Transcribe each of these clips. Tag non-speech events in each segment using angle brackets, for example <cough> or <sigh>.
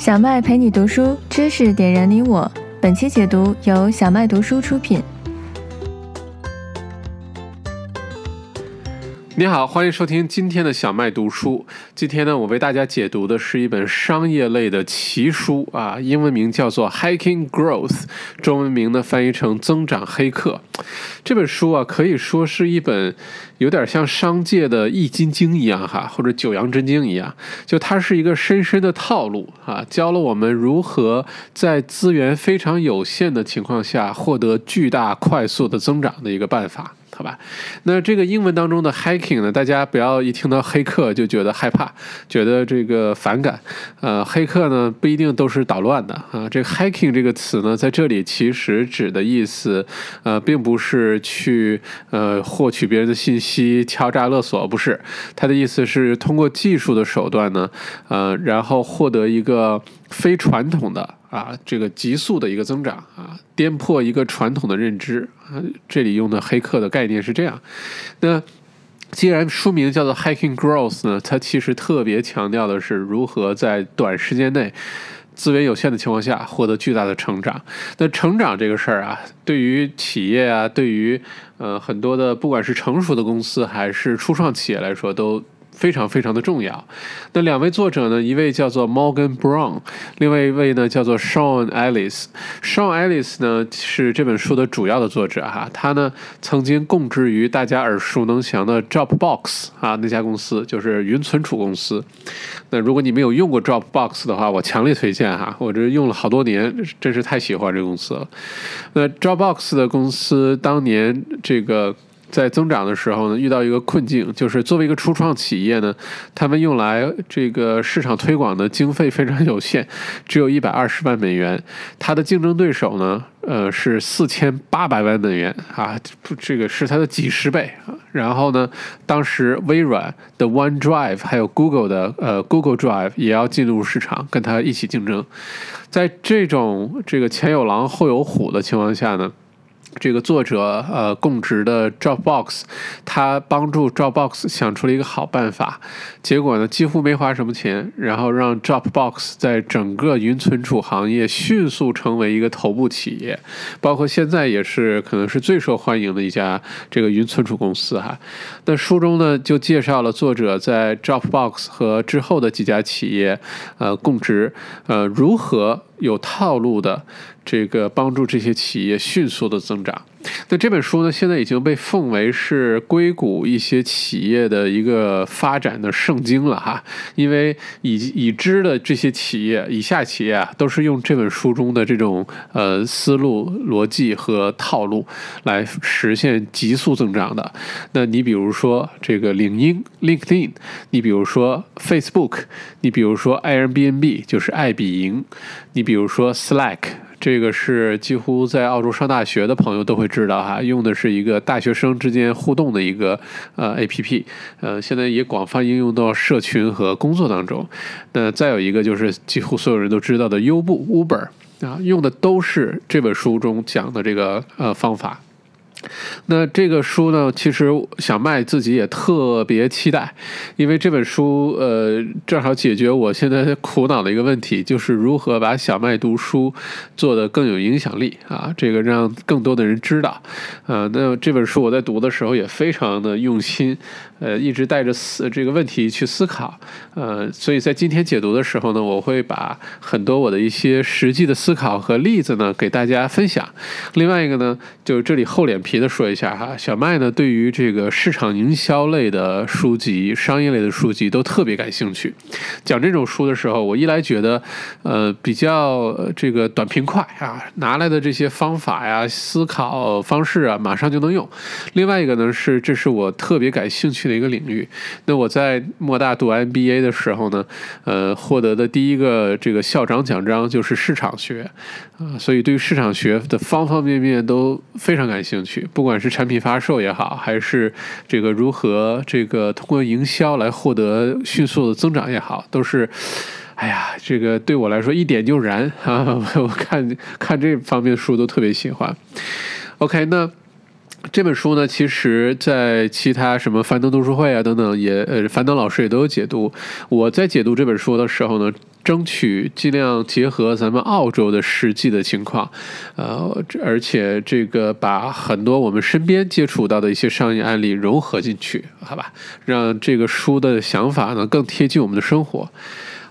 小麦陪你读书，知识点燃你我。本期解读由小麦读书出品。你好，欢迎收听今天的小麦读书。今天呢，我为大家解读的是一本商业类的奇书啊，英文名叫做《Hacking Growth》，中文名呢翻译成《增长黑客》。这本书啊，可以说是一本有点像商界的易筋经一样哈，或者九阳真经一样，就它是一个深深的套路啊，教了我们如何在资源非常有限的情况下获得巨大快速的增长的一个办法。好吧，那这个英文当中的 hacking 呢，大家不要一听到黑客就觉得害怕，觉得这个反感。呃，黑客呢不一定都是捣乱的啊。这个 hacking 这个词呢，在这里其实指的意思，呃，并不是去呃获取别人的信息、敲诈勒索，不是。它的意思是通过技术的手段呢，呃，然后获得一个非传统的。啊，这个急速的一个增长啊，颠破一个传统的认知啊。这里用的黑客的概念是这样。那既然书名叫做 Hacking Growth 呢，它其实特别强调的是如何在短时间内资源有限的情况下获得巨大的成长。那成长这个事儿啊，对于企业啊，对于呃很多的不管是成熟的公司还是初创企业来说都。非常非常的重要。那两位作者呢？一位叫做 Morgan Brown，另外一位呢叫做 Sean Ellis。Sean Ellis 呢是这本书的主要的作者哈，他呢曾经供职于大家耳熟能详的 Dropbox 啊那家公司，就是云存储公司。那如果你没有用过 Dropbox 的话，我强烈推荐哈，我这用了好多年，真是太喜欢这公司了。那 Dropbox 的公司当年这个。在增长的时候呢，遇到一个困境，就是作为一个初创企业呢，他们用来这个市场推广的经费非常有限，只有一百二十万美元。它的竞争对手呢，呃，是四千八百万美元啊，这个是它的几十倍啊。然后呢，当时微软的 OneDrive 还有 Google 的呃 Google Drive 也要进入市场，跟它一起竞争。在这种这个前有狼后有虎的情况下呢？这个作者呃供职的 Dropbox，他帮助 Dropbox 想出了一个好办法，结果呢几乎没花什么钱，然后让 Dropbox 在整个云存储行业迅速成为一个头部企业，包括现在也是可能是最受欢迎的一家这个云存储公司哈。那书中呢就介绍了作者在 Dropbox 和之后的几家企业呃供职呃如何。有套路的这个帮助这些企业迅速的增长。那这本书呢，现在已经被奉为是硅谷一些企业的一个发展的圣经了哈。因为已已知的这些企业，以下企业啊，都是用这本书中的这种呃思路、逻辑和套路来实现急速增长的。那你比如说这个领英 （LinkedIn），你比如说 Facebook，你比如说 Airbnb，就是爱彼迎，你比如说 Slack。这个是几乎在澳洲上大学的朋友都会知道哈，用的是一个大学生之间互动的一个呃 A P P，呃，现在也广泛应用到社群和工作当中。那再有一个就是几乎所有人都知道的优步 Uber 啊，用的都是这本书中讲的这个呃方法。那这个书呢，其实小麦自己也特别期待，因为这本书呃，正好解决我现在苦恼的一个问题，就是如何把小麦读书做得更有影响力啊，这个让更多的人知道。啊，那这本书我在读的时候也非常的用心，呃，一直带着思这个问题去思考，呃，所以在今天解读的时候呢，我会把很多我的一些实际的思考和例子呢给大家分享。另外一个呢，就是这里厚脸皮。的说一下哈，小麦呢对于这个市场营销类的书籍、商业类的书籍都特别感兴趣。讲这种书的时候，我一来觉得，呃，比较这个短平快啊，拿来的这些方法呀、思考方式啊，马上就能用。另外一个呢是，这是我特别感兴趣的一个领域。那我在莫大读 MBA 的时候呢，呃，获得的第一个这个校长奖章就是市场学啊，所以对于市场学的方方面面都非常感兴趣。不管是产品发售也好，还是这个如何这个通过营销来获得迅速的增长也好，都是，哎呀，这个对我来说一点就燃 <laughs> 啊！我看看这方面的书都特别喜欢。OK，那。这本书呢，其实，在其他什么樊登读书会啊等等，也呃，樊登老师也都有解读。我在解读这本书的时候呢，争取尽量结合咱们澳洲的实际的情况，呃，而且这个把很多我们身边接触到的一些商业案例融合进去，好吧，让这个书的想法呢更贴近我们的生活。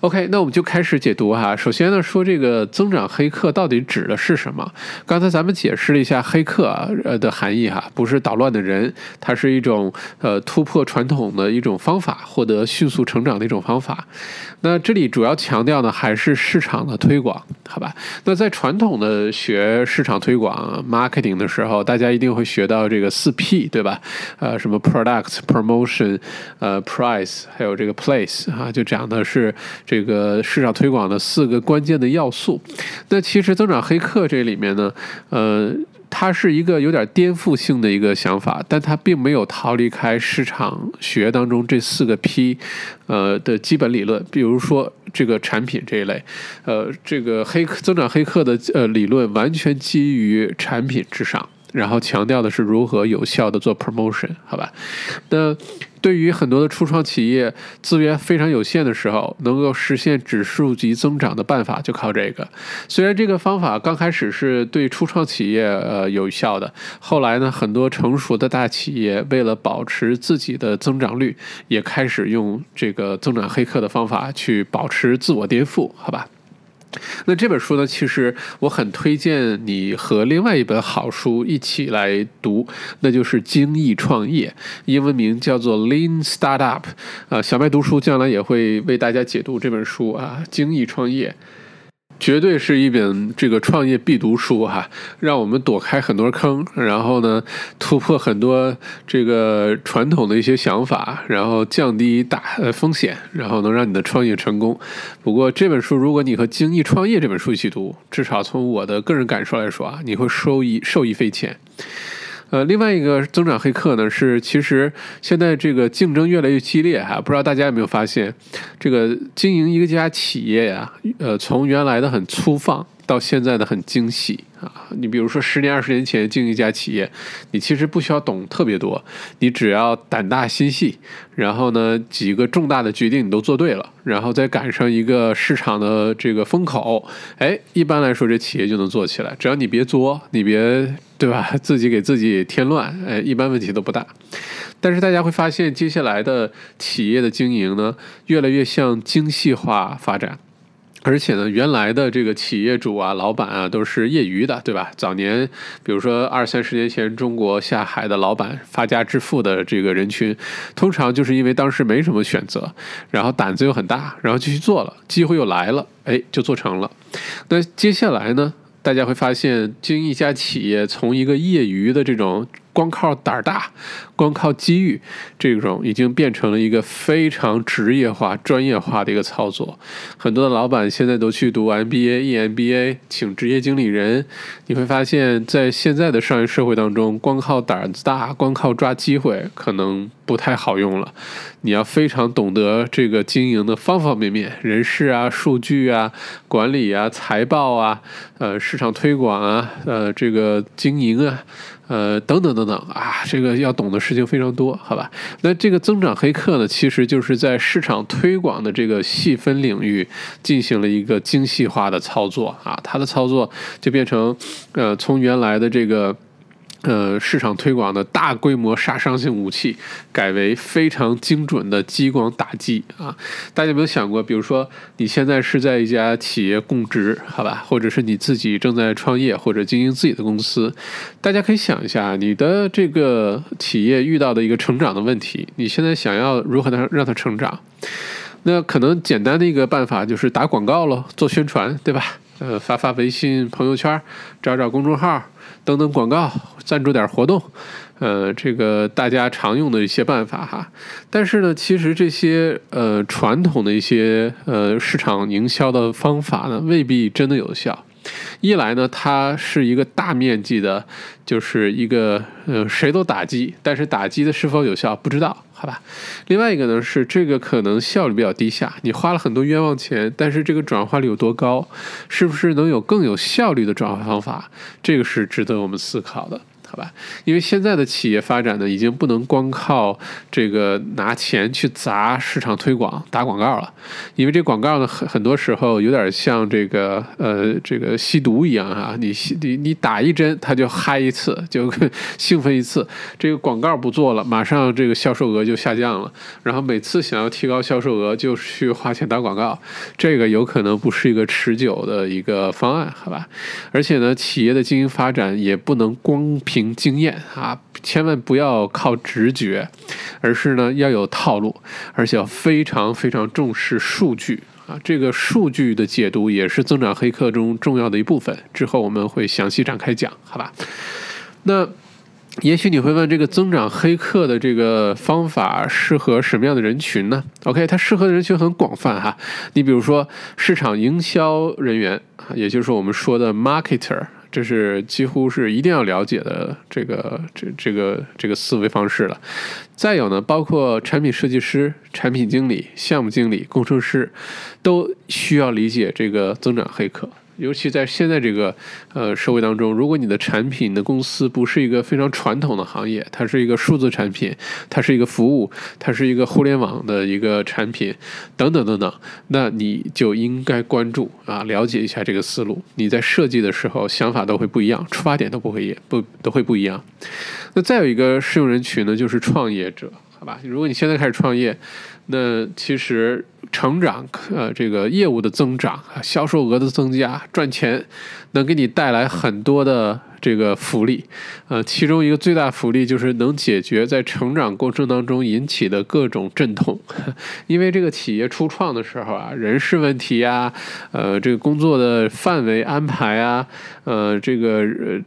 OK，那我们就开始解读哈。首先呢，说这个增长黑客到底指的是什么？刚才咱们解释了一下黑客呃的含义哈，不是捣乱的人，它是一种呃突破传统的一种方法，获得迅速成长的一种方法。那这里主要强调呢，还是市场的推广，好吧？那在传统的学市场推广 marketing 的时候，大家一定会学到这个四 P，对吧？呃，什么 products、promotion、呃 price，还有这个 place 啊，就讲的是这个市场推广的四个关键的要素。那其实增长黑客这里面呢，呃。它是一个有点颠覆性的一个想法，但它并没有逃离开市场学当中这四个 P，呃的基本理论。比如说这个产品这一类，呃，这个黑客增长黑客的呃理论完全基于产品之上。然后强调的是如何有效的做 promotion，好吧？那对于很多的初创企业资源非常有限的时候，能够实现指数级增长的办法就靠这个。虽然这个方法刚开始是对初创企业呃有效的，后来呢，很多成熟的大企业为了保持自己的增长率，也开始用这个增长黑客的方法去保持自我颠覆，好吧？那这本书呢，其实我很推荐你和另外一本好书一起来读，那就是《精益创业》，英文名叫做《Lean Startup》。啊，小麦读书将来也会为大家解读这本书啊，《精益创业》。绝对是一本这个创业必读书哈，让我们躲开很多坑，然后呢突破很多这个传统的一些想法，然后降低大风险，然后能让你的创业成功。不过这本书如果你和《精益创业》这本书一起读，至少从我的个人感受来说啊，你会受益受益匪浅。呃，另外一个增长黑客呢，是其实现在这个竞争越来越激烈哈，不知道大家有没有发现，这个经营一个家企业呀，呃，从原来的很粗放。到现在的很精细啊！你比如说十年、二十年前经营一家企业，你其实不需要懂特别多，你只要胆大心细，然后呢几个重大的决定你都做对了，然后再赶上一个市场的这个风口，哎，一般来说这企业就能做起来。只要你别作，你别对吧？自己给自己添乱，哎，一般问题都不大。但是大家会发现，接下来的企业的经营呢，越来越向精细化发展。而且呢，原来的这个企业主啊、老板啊都是业余的，对吧？早年，比如说二三十年前，中国下海的老板发家致富的这个人群，通常就是因为当时没什么选择，然后胆子又很大，然后就去做了，机会又来了，哎，就做成了。那接下来呢，大家会发现，经营一家企业，从一个业余的这种。光靠胆儿大，光靠机遇，这种已经变成了一个非常职业化、专业化的一个操作。很多的老板现在都去读 MBA、EMBA，请职业经理人。你会发现在现在的商业社会当中，光靠胆子大，光靠抓机会，可能不太好用了。你要非常懂得这个经营的方方面面，人事啊、数据啊、管理啊、财报啊、呃、市场推广啊、呃、这个经营啊。呃，等等等等啊，这个要懂的事情非常多，好吧？那这个增长黑客呢，其实就是在市场推广的这个细分领域进行了一个精细化的操作啊，它的操作就变成，呃，从原来的这个。呃，市场推广的大规模杀伤性武器，改为非常精准的激光打击啊！大家有没有想过，比如说你现在是在一家企业供职，好吧，或者是你自己正在创业或者经营自己的公司，大家可以想一下，你的这个企业遇到的一个成长的问题，你现在想要如何的让它成长？那可能简单的一个办法就是打广告喽，做宣传，对吧？呃，发发微信朋友圈，找找公众号。等等广告，赞助点活动，呃，这个大家常用的一些办法哈。但是呢，其实这些呃传统的一些呃市场营销的方法呢，未必真的有效。一来呢，它是一个大面积的，就是一个呃谁都打击，但是打击的是否有效不知道，好吧？另外一个呢是这个可能效率比较低下，你花了很多冤枉钱，但是这个转化率有多高？是不是能有更有效率的转化方法？这个是值得我们思考的。好吧？因为现在的企业发展呢，已经不能光靠这个拿钱去砸市场推广、打广告了，因为这广告呢，很很多时候有点像这个呃这个吸毒一样啊，你吸你你打一针，他就嗨一次，就 <laughs> 兴奋一次，这个广告不做了，马上这个销售额就下降了，然后每次想要提高销售额，就去花钱打广告，这个有可能不是一个持久的一个方案，好吧？而且呢，企业的经营发展也不能光凭经验啊，千万不要靠直觉，而是呢要有套路，而且要非常非常重视数据啊。这个数据的解读也是增长黑客中重要的一部分。之后我们会详细展开讲，好吧？那也许你会问，这个增长黑客的这个方法适合什么样的人群呢？OK，它适合的人群很广泛哈。你比如说市场营销人员，也就是我们说的 marketer。这是几乎是一定要了解的这个这这个这个思维方式了。再有呢，包括产品设计师、产品经理、项目经理、工程师，都需要理解这个增长黑客。尤其在现在这个呃社会当中，如果你的产品的公司不是一个非常传统的行业，它是一个数字产品，它是一个服务，它是一个互联网的一个产品，等等等等，那你就应该关注啊，了解一下这个思路。你在设计的时候想法都会不一样，出发点都不会也不都会不一样。那再有一个适用人群呢，就是创业者，好吧？如果你现在开始创业，那其实。成长，呃，这个业务的增长，销售额的增加，赚钱，能给你带来很多的。这个福利，呃，其中一个最大福利就是能解决在成长过程当中引起的各种阵痛，<laughs> 因为这个企业初创的时候啊，人事问题啊，呃，这个工作的范围安排啊，呃，这个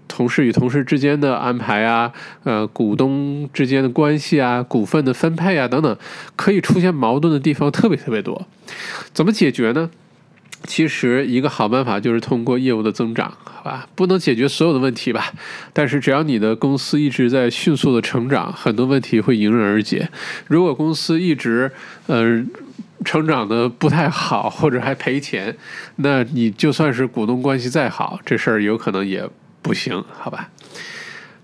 同事与同事之间的安排啊，呃，股东之间的关系啊，股份的分配啊等等，可以出现矛盾的地方特别特别多，怎么解决呢？其实一个好办法就是通过业务的增长，好吧？不能解决所有的问题吧？但是只要你的公司一直在迅速的成长，很多问题会迎刃而解。如果公司一直呃成长的不太好，或者还赔钱，那你就算是股东关系再好，这事儿有可能也不行，好吧？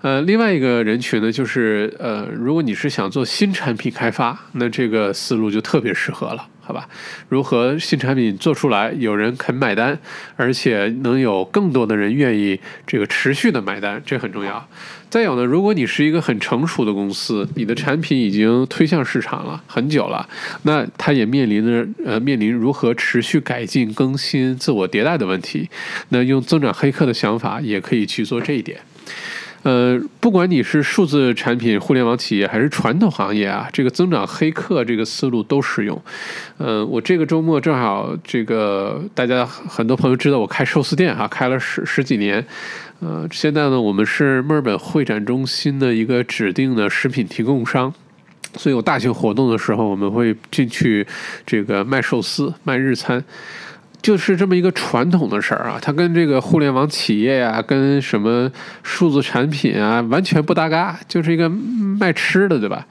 呃，另外一个人群呢，就是呃，如果你是想做新产品开发，那这个思路就特别适合了。好吧，如何新产品做出来，有人肯买单，而且能有更多的人愿意这个持续的买单，这很重要。再有呢，如果你是一个很成熟的公司，你的产品已经推向市场了很久了，那它也面临着呃面临如何持续改进、更新、自我迭代的问题。那用增长黑客的想法，也可以去做这一点。呃，不管你是数字产品、互联网企业还是传统行业啊，这个增长黑客这个思路都适用。呃，我这个周末正好，这个大家很多朋友知道我开寿司店哈，开了十十几年。呃，现在呢，我们是墨尔本会展中心的一个指定的食品提供商，所以有大型活动的时候，我们会进去这个卖寿司、卖日餐。就是这么一个传统的事儿啊，它跟这个互联网企业呀，跟什么数字产品啊，完全不搭嘎，就是一个卖吃的，对吧？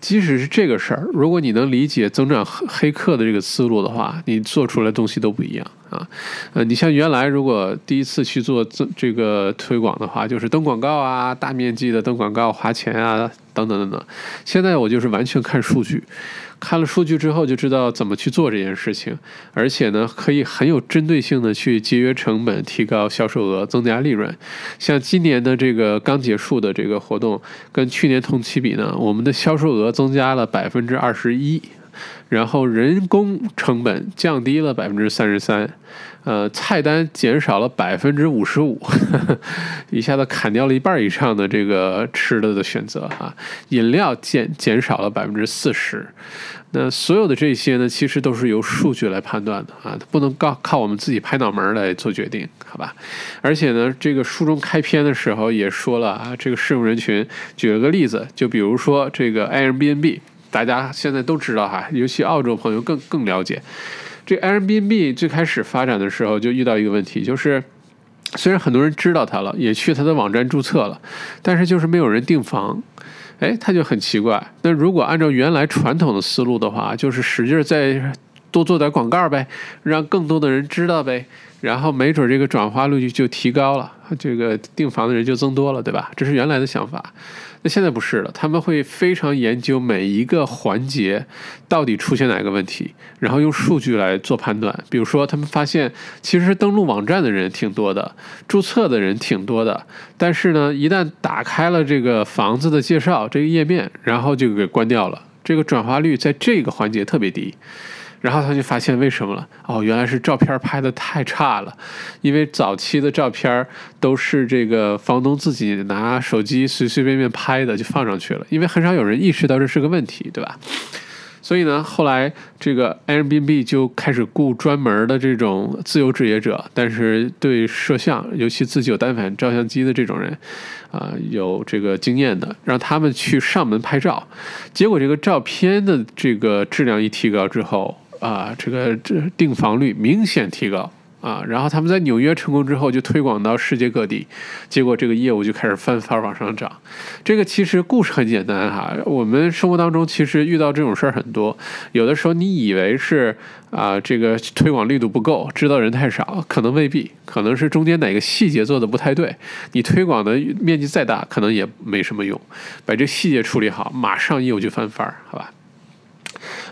即使是这个事儿，如果你能理解增长黑客的这个思路的话，你做出来东西都不一样啊。呃，你像原来如果第一次去做这这个推广的话，就是登广告啊，大面积的登广告，花钱啊，等等等等。现在我就是完全看数据。看了数据之后就知道怎么去做这件事情，而且呢，可以很有针对性的去节约成本、提高销售额、增加利润。像今年的这个刚结束的这个活动，跟去年同期比呢，我们的销售额增加了百分之二十一，然后人工成本降低了百分之三十三。呃，菜单减少了百分之五十五，<laughs> 一下子砍掉了一半以上的这个吃的的选择啊。饮料减减少了百分之四十，那所有的这些呢，其实都是由数据来判断的啊，不能靠靠我们自己拍脑门来做决定，好吧？而且呢，这个书中开篇的时候也说了啊，这个适用人群，举了个例子，就比如说这个 Airbnb，大家现在都知道哈，尤其澳洲朋友更更了解。这 Airbnb 最开始发展的时候就遇到一个问题，就是虽然很多人知道它了，也去它的网站注册了，但是就是没有人订房。哎，他就很奇怪。那如果按照原来传统的思路的话，就是使劲再多做点广告呗，让更多的人知道呗，然后没准这个转化率就提高了，这个订房的人就增多了，对吧？这是原来的想法。那现在不是了，他们会非常研究每一个环节到底出现哪个问题，然后用数据来做判断。比如说，他们发现其实登录网站的人挺多的，注册的人挺多的，但是呢，一旦打开了这个房子的介绍这个页面，然后就给关掉了，这个转化率在这个环节特别低。然后他就发现为什么了？哦，原来是照片拍的太差了，因为早期的照片都是这个房东自己拿手机随随便便拍的就放上去了，因为很少有人意识到这是个问题，对吧？所以呢，后来这个 Airbnb 就开始雇专门的这种自由职业者，但是对摄像，尤其自己有单反照相机的这种人，啊，有这个经验的，让他们去上门拍照。结果这个照片的这个质量一提高之后，啊，这个这订房率明显提高啊，然后他们在纽约成功之后，就推广到世界各地，结果这个业务就开始翻番往上涨。这个其实故事很简单哈，我们生活当中其实遇到这种事儿很多，有的时候你以为是啊，这个推广力度不够，知道人太少，可能未必，可能是中间哪个细节做的不太对，你推广的面积再大，可能也没什么用，把这细节处理好，马上业务就翻番儿，好吧？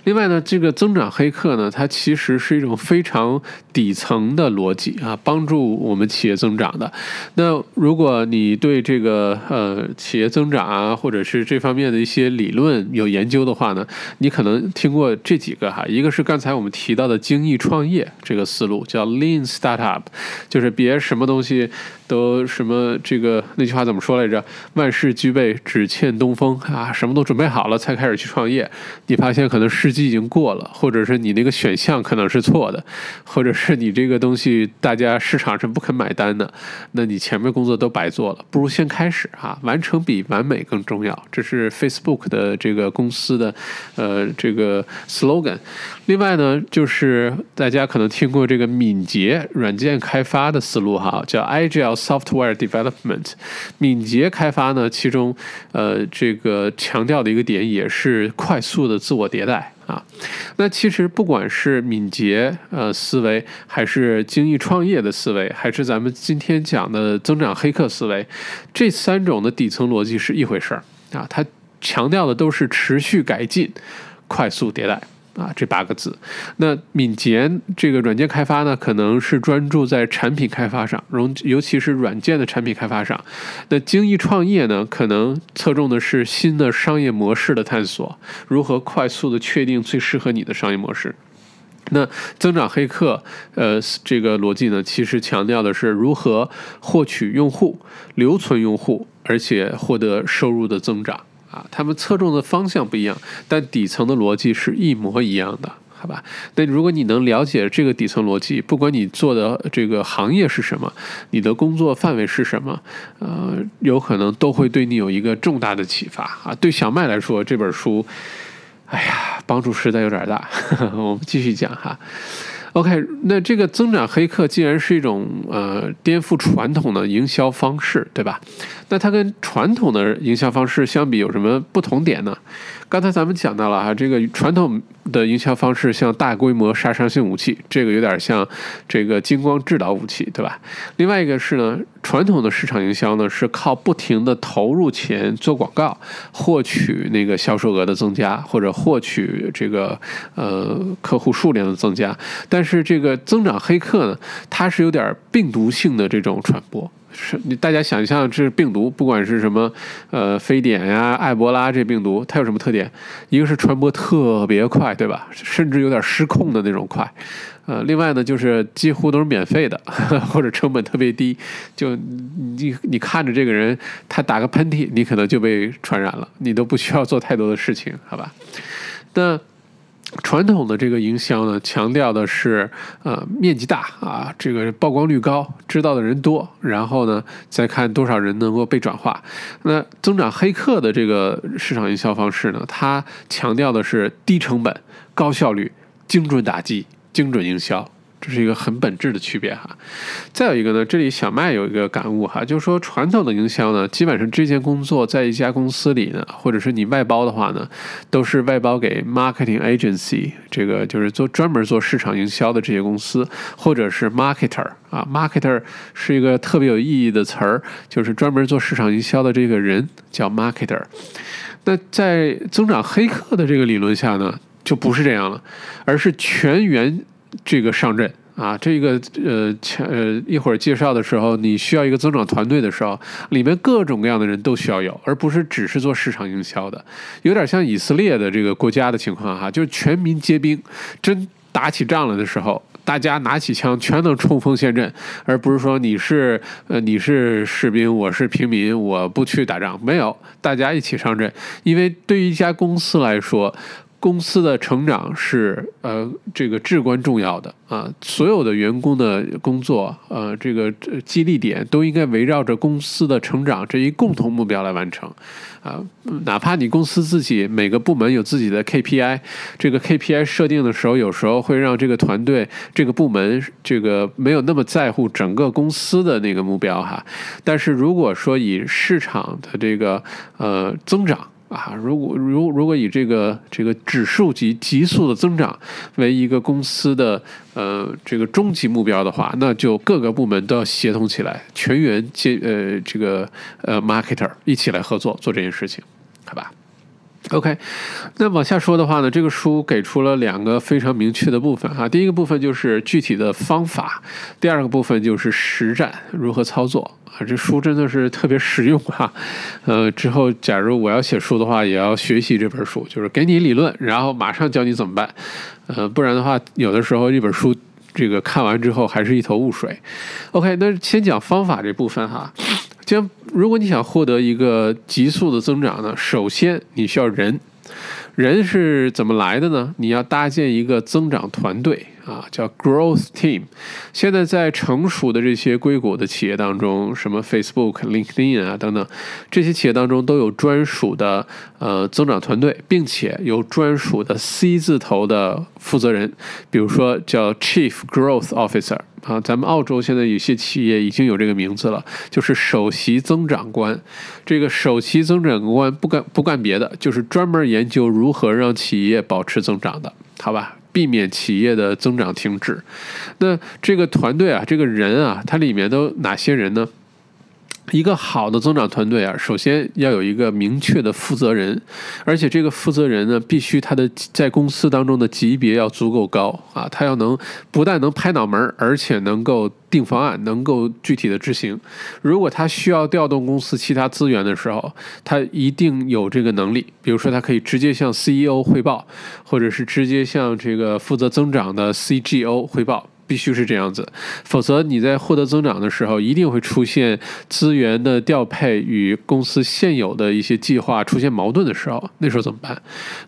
另外呢，这个增长黑客呢，它其实是一种非常底层的逻辑啊，帮助我们企业增长的。那如果你对这个呃企业增长啊，或者是这方面的一些理论有研究的话呢，你可能听过这几个哈，一个是刚才我们提到的精益创业这个思路，叫 Lean Startup，就是别什么东西都什么这个那句话怎么说来着？万事俱备，只欠东风啊，什么都准备好了才开始去创业，你发现可能时机已经过了，或者是你那个选项可能是错的，或者是你这个东西大家市场是不肯买单的，那你前面工作都白做了，不如先开始哈，完成比完美更重要，这是 Facebook 的这个公司的呃这个 slogan。另外呢，就是大家可能听过这个敏捷软件开发的思路哈，叫 Agile Software Development。敏捷开发呢，其中呃这个强调的一个点也是快速的自我迭代啊。那其实不管是敏捷呃思维，还是精益创业的思维，还是咱们今天讲的增长黑客思维，这三种的底层逻辑是一回事儿啊。它强调的都是持续改进、快速迭代。啊，这八个字。那敏捷这个软件开发呢，可能是专注在产品开发上，尤尤其是软件的产品开发上。那精益创业呢，可能侧重的是新的商业模式的探索，如何快速的确定最适合你的商业模式。那增长黑客，呃，这个逻辑呢，其实强调的是如何获取用户、留存用户，而且获得收入的增长。啊，他们侧重的方向不一样，但底层的逻辑是一模一样的，好吧？那如果你能了解这个底层逻辑，不管你做的这个行业是什么，你的工作范围是什么，呃，有可能都会对你有一个重大的启发啊。对小麦来说，这本书，哎呀，帮助实在有点大。<laughs> 我们继续讲哈。OK，那这个增长黑客既然是一种呃颠覆传统的营销方式，对吧？那它跟传统的营销方式相比有什么不同点呢？刚才咱们讲到了哈，这个传统的营销方式像大规模杀伤性武器，这个有点像这个激光制导武器，对吧？另外一个是呢，传统的市场营销呢是靠不停的投入钱做广告，获取那个销售额的增加，或者获取这个呃客户数量的增加。但是这个增长黑客呢，它是有点病毒性的这种传播。是你大家想象，这病毒不管是什么，呃，非典呀、埃博拉这病毒，它有什么特点？一个是传播特别快，对吧？甚至有点失控的那种快。呃，另外呢，就是几乎都是免费的，<laughs> 或者成本特别低。就你你看着这个人，他打个喷嚏，你可能就被传染了，你都不需要做太多的事情，好吧？那。传统的这个营销呢，强调的是呃面积大啊，这个曝光率高，知道的人多，然后呢再看多少人能够被转化。那增长黑客的这个市场营销方式呢，它强调的是低成本、高效率、精准打击、精准营销。这是一个很本质的区别哈。再有一个呢，这里小麦有一个感悟哈，就是说传统的营销呢，基本上这件工作在一家公司里呢，或者是你外包的话呢，都是外包给 marketing agency，这个就是做专门做市场营销的这些公司，或者是 marketer 啊，marketer 是一个特别有意义的词儿，就是专门做市场营销的这个人叫 marketer。那在增长黑客的这个理论下呢，就不是这样了，而是全员这个上阵啊。这个呃，前呃，一会儿介绍的时候，你需要一个增长团队的时候，里面各种各样的人都需要有，而不是只是做市场营销的。有点像以色列的这个国家的情况哈，就是全民皆兵，真打起仗来的时候。大家拿起枪，全能冲锋陷阵，而不是说你是呃你是士兵，我是平民，我不去打仗。没有，大家一起上阵。因为对于一家公司来说，公司的成长是呃这个至关重要的啊。所有的员工的工作，呃，这个激励点都应该围绕着公司的成长这一共同目标来完成。啊，哪怕你公司自己每个部门有自己的 KPI，这个 KPI 设定的时候，有时候会让这个团队、这个部门这个没有那么在乎整个公司的那个目标哈。但是如果说以市场的这个呃增长，啊，如果如如果以这个这个指数级急速的增长为一个公司的呃这个终极目标的话，那就各个部门都要协同起来，全员接呃这个呃 marketer 一起来合作做这件事情，好吧？？OK，那往下说的话呢，这个书给出了两个非常明确的部分哈，第一个部分就是具体的方法，第二个部分就是实战如何操作。啊，这书真的是特别实用哈，呃，之后假如我要写书的话，也要学习这本书，就是给你理论，然后马上教你怎么办，呃，不然的话，有的时候一本书这个看完之后还是一头雾水。OK，那先讲方法这部分哈，将如果你想获得一个急速的增长呢，首先你需要人，人是怎么来的呢？你要搭建一个增长团队。啊，叫 growth team。现在在成熟的这些硅谷的企业当中，什么 Facebook、LinkedIn 啊等等，这些企业当中都有专属的呃增长团队，并且有专属的 C 字头的负责人，比如说叫 Chief Growth Officer 啊。咱们澳洲现在有些企业已经有这个名字了，就是首席增长官。这个首席增长官不干不干别的，就是专门研究如何让企业保持增长的，好吧？避免企业的增长停滞。那这个团队啊，这个人啊，它里面都哪些人呢？一个好的增长团队啊，首先要有一个明确的负责人，而且这个负责人呢，必须他的在公司当中的级别要足够高啊，他要能不但能拍脑门，而且能够定方案，能够具体的执行。如果他需要调动公司其他资源的时候，他一定有这个能力。比如说，他可以直接向 CEO 汇报，或者是直接向这个负责增长的 CGO 汇报。必须是这样子，否则你在获得增长的时候，一定会出现资源的调配与公司现有的一些计划出现矛盾的时候，那时候怎么办？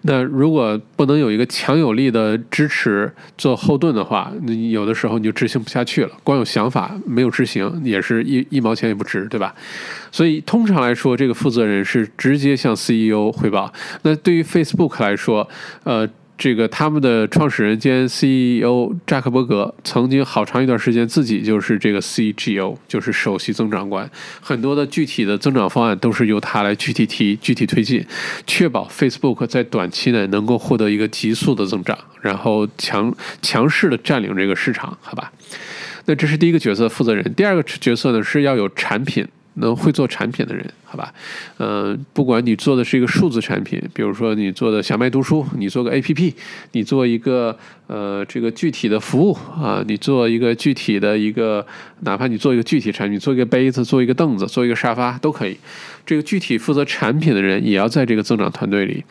那如果不能有一个强有力的支持做后盾的话，那有的时候你就执行不下去了。光有想法没有执行，也是一一毛钱也不值，对吧？所以通常来说，这个负责人是直接向 CEO 汇报。那对于 Facebook 来说，呃。这个他们的创始人兼 CEO 扎克伯格曾经好长一段时间自己就是这个 CGO，就是首席增长官，很多的具体的增长方案都是由他来具体提、具体推进，确保 Facebook 在短期内能够获得一个急速的增长，然后强强势的占领这个市场，好吧？那这是第一个角色负责人，第二个角色呢是要有产品。能会做产品的人，好吧，嗯，不管你做的是一个数字产品，比如说你做的小麦读书，你做个 A P P，你做一个呃这个具体的服务啊，你做一个具体的一个，哪怕你做一个具体产品，做一个杯子，做一个凳子，做一个沙发都可以。这个具体负责产品的人也要在这个增长团队里。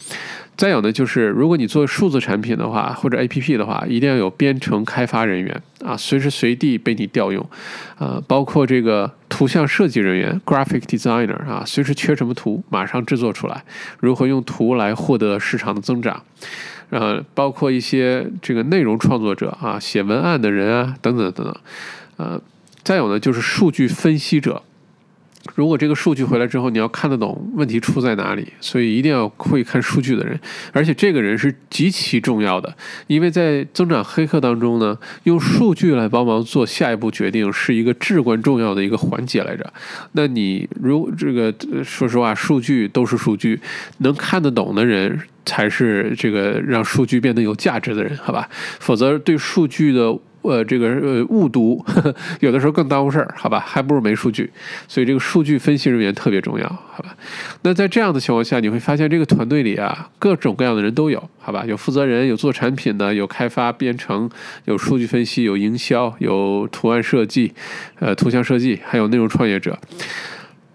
再有呢，就是如果你做数字产品的话，或者 A P P 的话，一定要有编程开发人员啊，随时随地被你调用，啊，包括这个图像设计人员 （Graphic Designer） 啊，随时缺什么图，马上制作出来。如何用图来获得市场的增长？呃，包括一些这个内容创作者啊，写文案的人啊，等等等等。呃，再有呢，就是数据分析者。如果这个数据回来之后，你要看得懂问题出在哪里，所以一定要会看数据的人，而且这个人是极其重要的，因为在增长黑客当中呢，用数据来帮忙做下一步决定是一个至关重要的一个环节来着。那你如这个说实话，数据都是数据，能看得懂的人才是这个让数据变得有价值的人，好吧？否则对数据的。呃，这个呃误读，<laughs> 有的时候更耽误事儿，好吧？还不如没数据，所以这个数据分析人员特别重要，好吧？那在这样的情况下，你会发现这个团队里啊，各种各样的人都有，好吧？有负责人，有做产品的，有开发编程，有数据分析，有营销，有图案设计，呃，图像设计，还有内容创业者。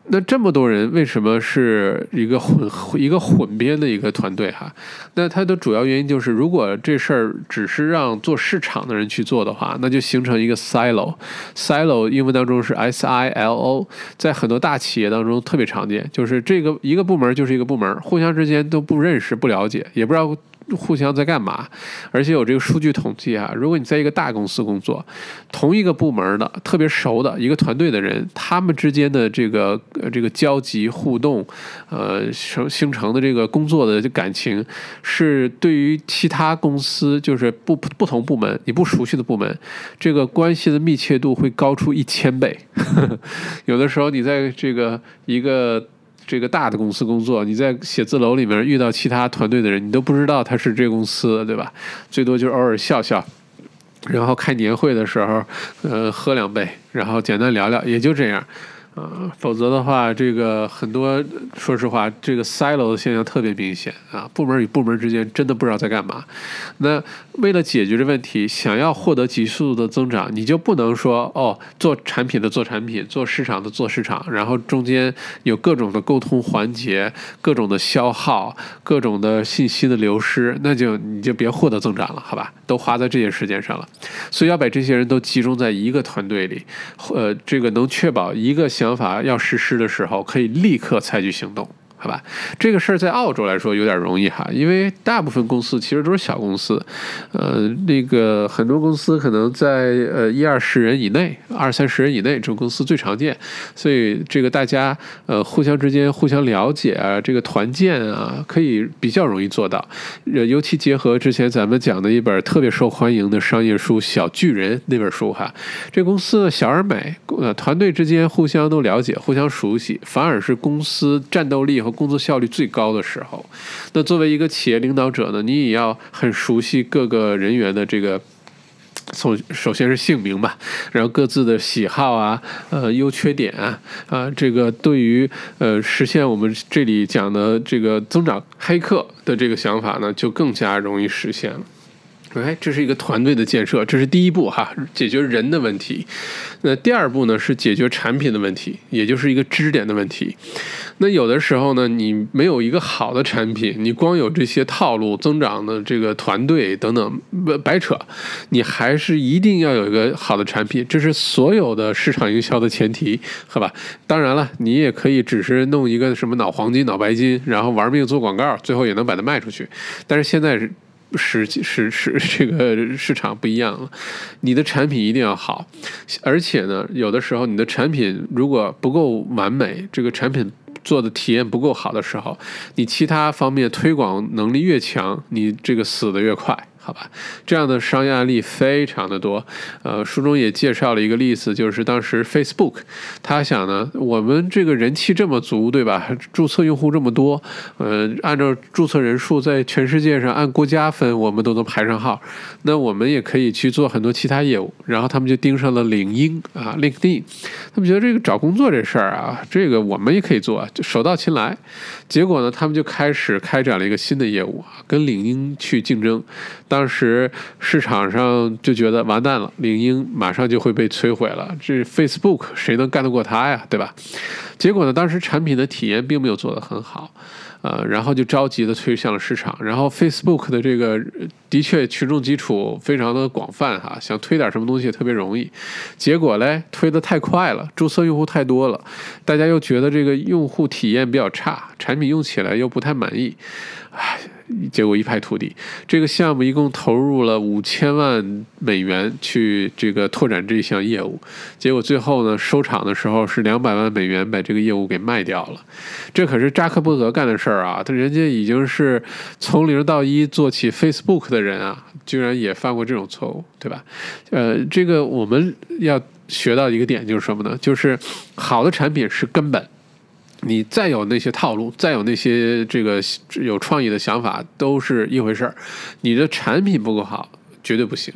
那这么多人为什么是一个混 <laughs> 一个混编的一个团队哈？那它的主要原因就是，如果这事儿只是让做市场的人去做的话，那就形成一个 silo。silo 英文当中是 s i l o，在很多大企业当中特别常见，就是这个一个部门就是一个部门，互相之间都不认识、不了解，也不知道。互相在干嘛？而且有这个数据统计啊，如果你在一个大公司工作，同一个部门的特别熟的一个团队的人，他们之间的这个这个交集互动，呃，形形成的这个工作的感情，是对于其他公司就是不不同部门你不熟悉的部门，这个关系的密切度会高出一千倍。<laughs> 有的时候你在这个一个。这个大的公司工作，你在写字楼里面遇到其他团队的人，你都不知道他是这公司，对吧？最多就是偶尔笑笑，然后开年会的时候，呃，喝两杯，然后简单聊聊，也就这样。啊，否则的话，这个很多，说实话，这个 silo 的现象特别明显啊，部门与部门之间真的不知道在干嘛。那为了解决这问题，想要获得急速的增长，你就不能说哦，做产品的做产品，做市场的做市场，然后中间有各种的沟通环节，各种的消耗，各种的信息的流失，那就你就别获得增长了，好吧？都花在这些时间上了，所以要把这些人都集中在一个团队里，呃，这个能确保一个想法要实施的时候，可以立刻采取行动。好吧，这个事儿在澳洲来说有点容易哈，因为大部分公司其实都是小公司，呃，那个很多公司可能在呃一二十人以内，二三十人以内这种公司最常见，所以这个大家呃互相之间互相了解啊，这个团建啊，可以比较容易做到。呃，尤其结合之前咱们讲的一本特别受欢迎的商业书《小巨人》那本书哈，这公司小而美，呃，团队之间互相都了解，互相熟悉，反而是公司战斗力和工作效率最高的时候，那作为一个企业领导者呢，你也要很熟悉各个人员的这个，从首先是姓名吧，然后各自的喜好啊，呃，优缺点啊，啊，这个对于呃实现我们这里讲的这个增长黑客的这个想法呢，就更加容易实现了。哎，这是一个团队的建设，这是第一步哈，解决人的问题。那第二步呢，是解决产品的问题，也就是一个支点的问题。那有的时候呢，你没有一个好的产品，你光有这些套路、增长的这个团队等等，白扯。你还是一定要有一个好的产品，这是所有的市场营销的前提，好吧？当然了，你也可以只是弄一个什么脑黄金、脑白金，然后玩命做广告，最后也能把它卖出去。但是现在是是。是是，<laughs> 这个市场不一样了。你的产品一定要好，而且呢，有的时候你的产品如果不够完美，这个产品做的体验不够好的时候，你其他方面推广能力越强，你这个死的越快。好吧，这样的商业案例非常的多。呃，书中也介绍了一个例子，就是当时 Facebook，他想呢，我们这个人气这么足，对吧？注册用户这么多，呃，按照注册人数在全世界上按国家分，我们都能排上号。那我们也可以去做很多其他业务。然后他们就盯上了领英啊，LinkedIn，他们觉得这个找工作这事儿啊，这个我们也可以做，就手到擒来。结果呢，他们就开始开展了一个新的业务啊，跟领英去竞争。当时市场上就觉得完蛋了，领英马上就会被摧毁了。这 Facebook 谁能干得过他呀？对吧？结果呢，当时产品的体验并没有做得很好，呃，然后就着急的推向了市场。然后 Facebook 的这个的确群众基础非常的广泛哈，想推点什么东西特别容易。结果嘞，推得太快了，注册用户太多了，大家又觉得这个用户体验比较差，产品用起来又不太满意，唉。结果一败涂地。这个项目一共投入了五千万美元去这个拓展这项业务，结果最后呢收场的时候是两百万美元把这个业务给卖掉了。这可是扎克伯格干的事儿啊！他人家已经是从零到一做起 Facebook 的人啊，居然也犯过这种错误，对吧？呃，这个我们要学到一个点就是什么呢？就是好的产品是根本。你再有那些套路，再有那些这个有创意的想法，都是一回事儿。你的产品不够好，绝对不行。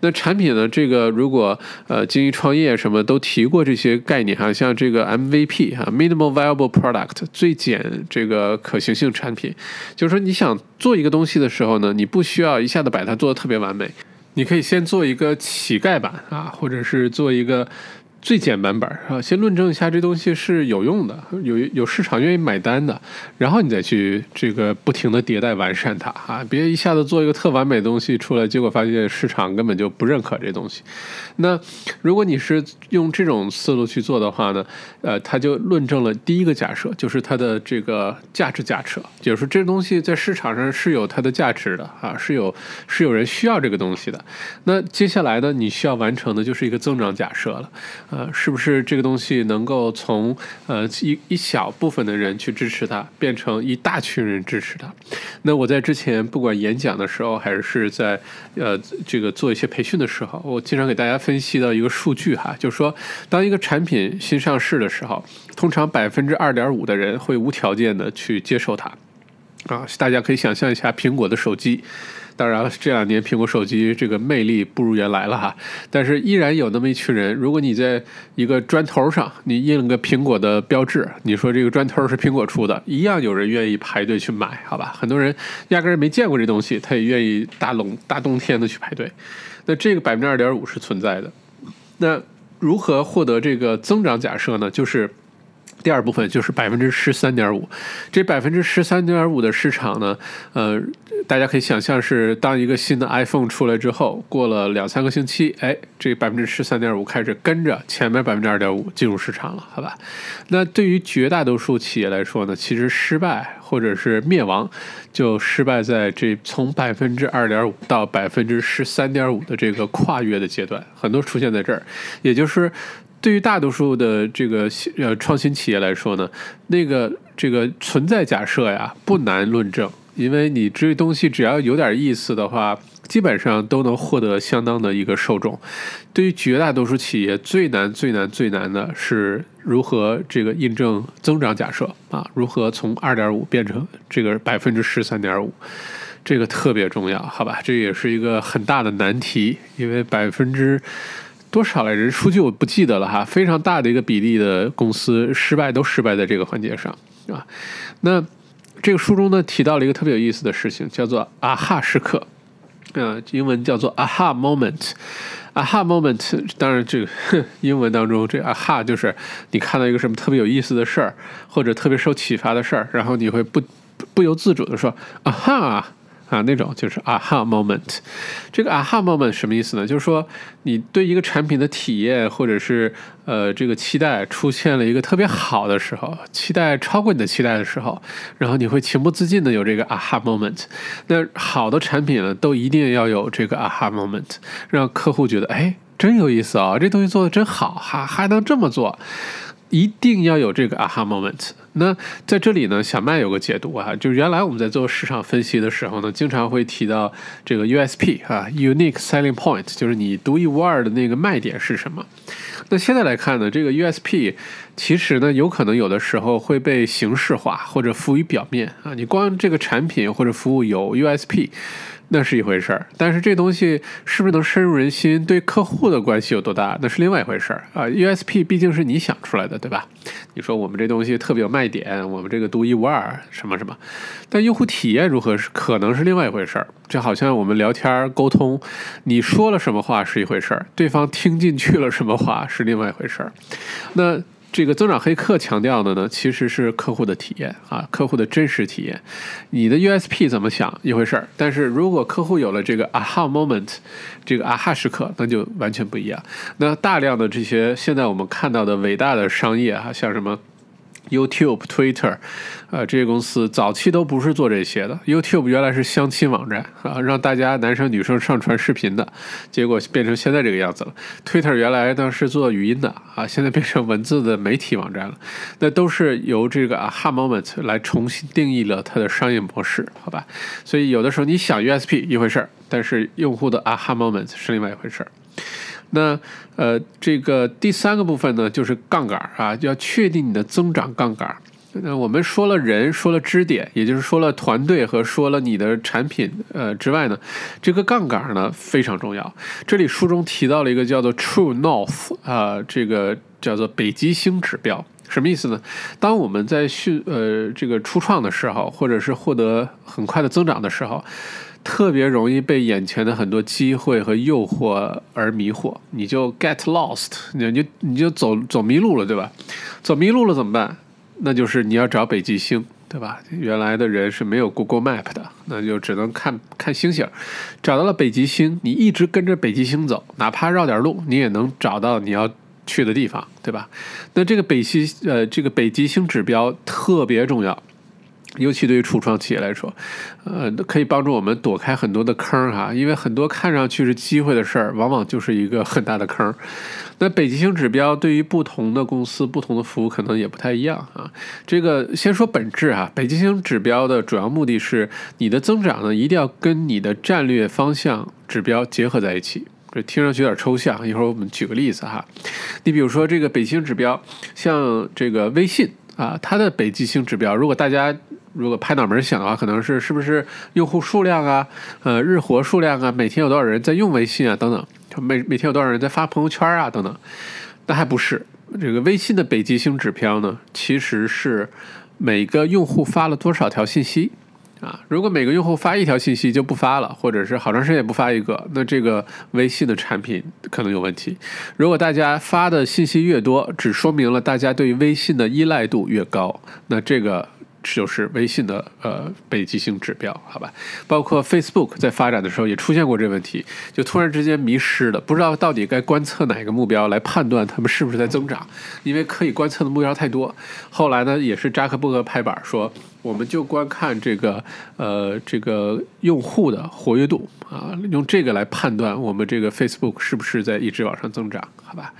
那产品呢？这个如果呃，精益创业什么都提过这些概念哈，像这个 MVP 哈，Minimal Viable Product 最简这个可行性产品，就是说你想做一个东西的时候呢，你不需要一下子把它做的特别完美，你可以先做一个乞丐版啊，或者是做一个。最简版本啊，先论证一下这东西是有用的，有有市场愿意买单的，然后你再去这个不停的迭代完善它啊，别一下子做一个特完美的东西出来，结果发现市场根本就不认可这东西。那如果你是用这种思路去做的话呢，呃，它就论证了第一个假设，就是它的这个价值假设，就是说这东西在市场上是有它的价值的啊，是有是有人需要这个东西的。那接下来呢，你需要完成的就是一个增长假设了。呃，是不是这个东西能够从呃一一小部分的人去支持它，变成一大群人支持它？那我在之前不管演讲的时候，还是在呃这个做一些培训的时候，我经常给大家分析到一个数据哈，就是说，当一个产品新上市的时候，通常百分之二点五的人会无条件的去接受它。啊，大家可以想象一下苹果的手机。当然了，这两年苹果手机这个魅力不如原来了哈，但是依然有那么一群人，如果你在一个砖头上你印了个苹果的标志，你说这个砖头是苹果出的，一样有人愿意排队去买，好吧？很多人压根儿没见过这东西，他也愿意大冷大冬天的去排队。那这个百分之二点五是存在的。那如何获得这个增长假设呢？就是第二部分就是百分之十三点五，这百分之十三点五的市场呢，呃。大家可以想象是当一个新的 iPhone 出来之后，过了两三个星期，哎，这百分之十三点五开始跟着前面百分之二点五进入市场了，好吧？那对于绝大多数企业来说呢，其实失败或者是灭亡，就失败在这从百分之二点五到百分之十三点五的这个跨越的阶段，很多出现在这儿，也就是对于大多数的这个呃创新企业来说呢，那个这个存在假设呀不难论证。因为你这东西只要有点意思的话，基本上都能获得相当的一个受众。对于绝大多数企业，最难、最难、最难的是如何这个印证增长假设啊？如何从二点五变成这个百分之十三点五？这个特别重要，好吧？这也是一个很大的难题，因为百分之多少来人数据我不记得了哈，非常大的一个比例的公司失败都失败在这个环节上啊。那。这个书中呢提到了一个特别有意思的事情，叫做“啊哈时刻”，呃，英文叫做 “aha moment”。aha moment，当然这个英文当中这 aha 就是你看到一个什么特别有意思的事儿，或者特别受启发的事儿，然后你会不不由自主的说“啊哈”。啊，那种就是 aha moment，这个 aha moment 什么意思呢？就是说你对一个产品的体验或者是呃这个期待出现了一个特别好的时候，期待超过你的期待的时候，然后你会情不自禁的有这个 aha moment。那好的产品呢，都一定要有这个 aha moment，让客户觉得哎真有意思啊，这东西做的真好，还还能这么做。一定要有这个 aha moment。那在这里呢，小麦有个解读啊，就是原来我们在做市场分析的时候呢，经常会提到这个 USP 啊，unique selling point，就是你独一无二的那个卖点是什么。那现在来看呢，这个 USP 其实呢，有可能有的时候会被形式化或者浮于表面啊。你光这个产品或者服务有 USP。那是一回事儿，但是这东西是不是能深入人心，对客户的关系有多大，那是另外一回事儿啊。USP 毕竟是你想出来的，对吧？你说我们这东西特别有卖点，我们这个独一无二，什么什么，但用户体验如何是可能是另外一回事儿。就好像我们聊天沟通，你说了什么话是一回事儿，对方听进去了什么话是另外一回事儿。那。这个增长黑客强调的呢，其实是客户的体验啊，客户的真实体验。你的 USP 怎么想一回事儿，但是如果客户有了这个 aha moment，这个 aha 时刻，那就完全不一样。那大量的这些现在我们看到的伟大的商业啊，像什么 YouTube、Twitter，呃，这些公司早期都不是做这些的。YouTube 原来是相亲网站啊，让大家男生女生上传视频的，结果变成现在这个样子了。Twitter 原来呢是做语音的啊，现在变成文字的媒体网站了。那都是由这个 Aha Moment 来重新定义了它的商业模式，好吧？所以有的时候你想 USP 一回事儿，但是用户的 Aha Moment 是另外一回事儿。那呃，这个第三个部分呢，就是杠杆啊，要确定你的增长杠杆。那我们说了人，说了支点，也就是说了团队和说了你的产品呃之外呢，这个杠杆呢非常重要。这里书中提到了一个叫做 True North 啊，这个叫做北极星指标，什么意思呢？当我们在训呃这个初创的时候，或者是获得很快的增长的时候。特别容易被眼前的很多机会和诱惑而迷惑，你就 get lost，你就你就走走迷路了，对吧？走迷路了怎么办？那就是你要找北极星，对吧？原来的人是没有 Google Map 的，那就只能看看星星。找到了北极星，你一直跟着北极星走，哪怕绕点路，你也能找到你要去的地方，对吧？那这个北极呃，这个北极星指标特别重要。尤其对于初创企业来说，呃，可以帮助我们躲开很多的坑哈，因为很多看上去是机会的事儿，往往就是一个很大的坑。那北极星指标对于不同的公司、不同的服务可能也不太一样啊。这个先说本质哈，北极星指标的主要目的是你的增长呢，一定要跟你的战略方向指标结合在一起。这听上去有点抽象，一会儿我们举个例子哈。你比如说这个北极星指标，像这个微信啊，它的北极星指标，如果大家如果拍脑门想的话，可能是是不是用户数量啊，呃，日活数量啊，每天有多少人在用微信啊，等等，每每天有多少人在发朋友圈啊，等等，那还不是这个微信的北极星指标呢？其实是每个用户发了多少条信息啊？如果每个用户发一条信息就不发了，或者是好长时间也不发一个，那这个微信的产品可能有问题。如果大家发的信息越多，只说明了大家对于微信的依赖度越高，那这个。就是微信的呃北极星指标，好吧？包括 Facebook 在发展的时候也出现过这问题，就突然之间迷失了，不知道到底该观测哪个目标来判断他们是不是在增长，因为可以观测的目标太多。后来呢，也是扎克伯格拍板说。我们就观看这个，呃，这个用户的活跃度啊，用这个来判断我们这个 Facebook 是不是在一直往上增长，好吧？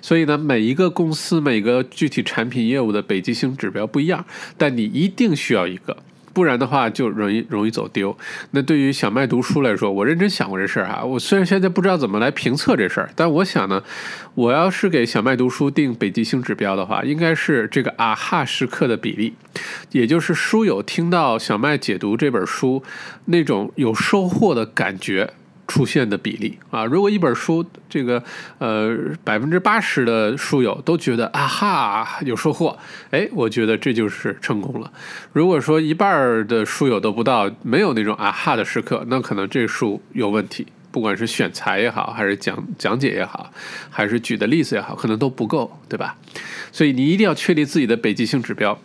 所以呢，每一个公司每个具体产品业务的北极星指标不一样，但你一定需要一个。不然的话就容易容易走丢。那对于小麦读书来说，我认真想过这事儿哈。我虽然现在不知道怎么来评测这事儿，但我想呢，我要是给小麦读书定北极星指标的话，应该是这个啊哈时刻的比例，也就是书友听到小麦解读这本书那种有收获的感觉。出现的比例啊，如果一本书这个呃百分之八十的书友都觉得啊哈有收获，哎，我觉得这就是成功了。如果说一半的书友都不到，没有那种啊哈的时刻，那可能这书有问题，不管是选材也好，还是讲讲解也好，还是举的例子也好，可能都不够，对吧？所以你一定要确立自己的北极星指标。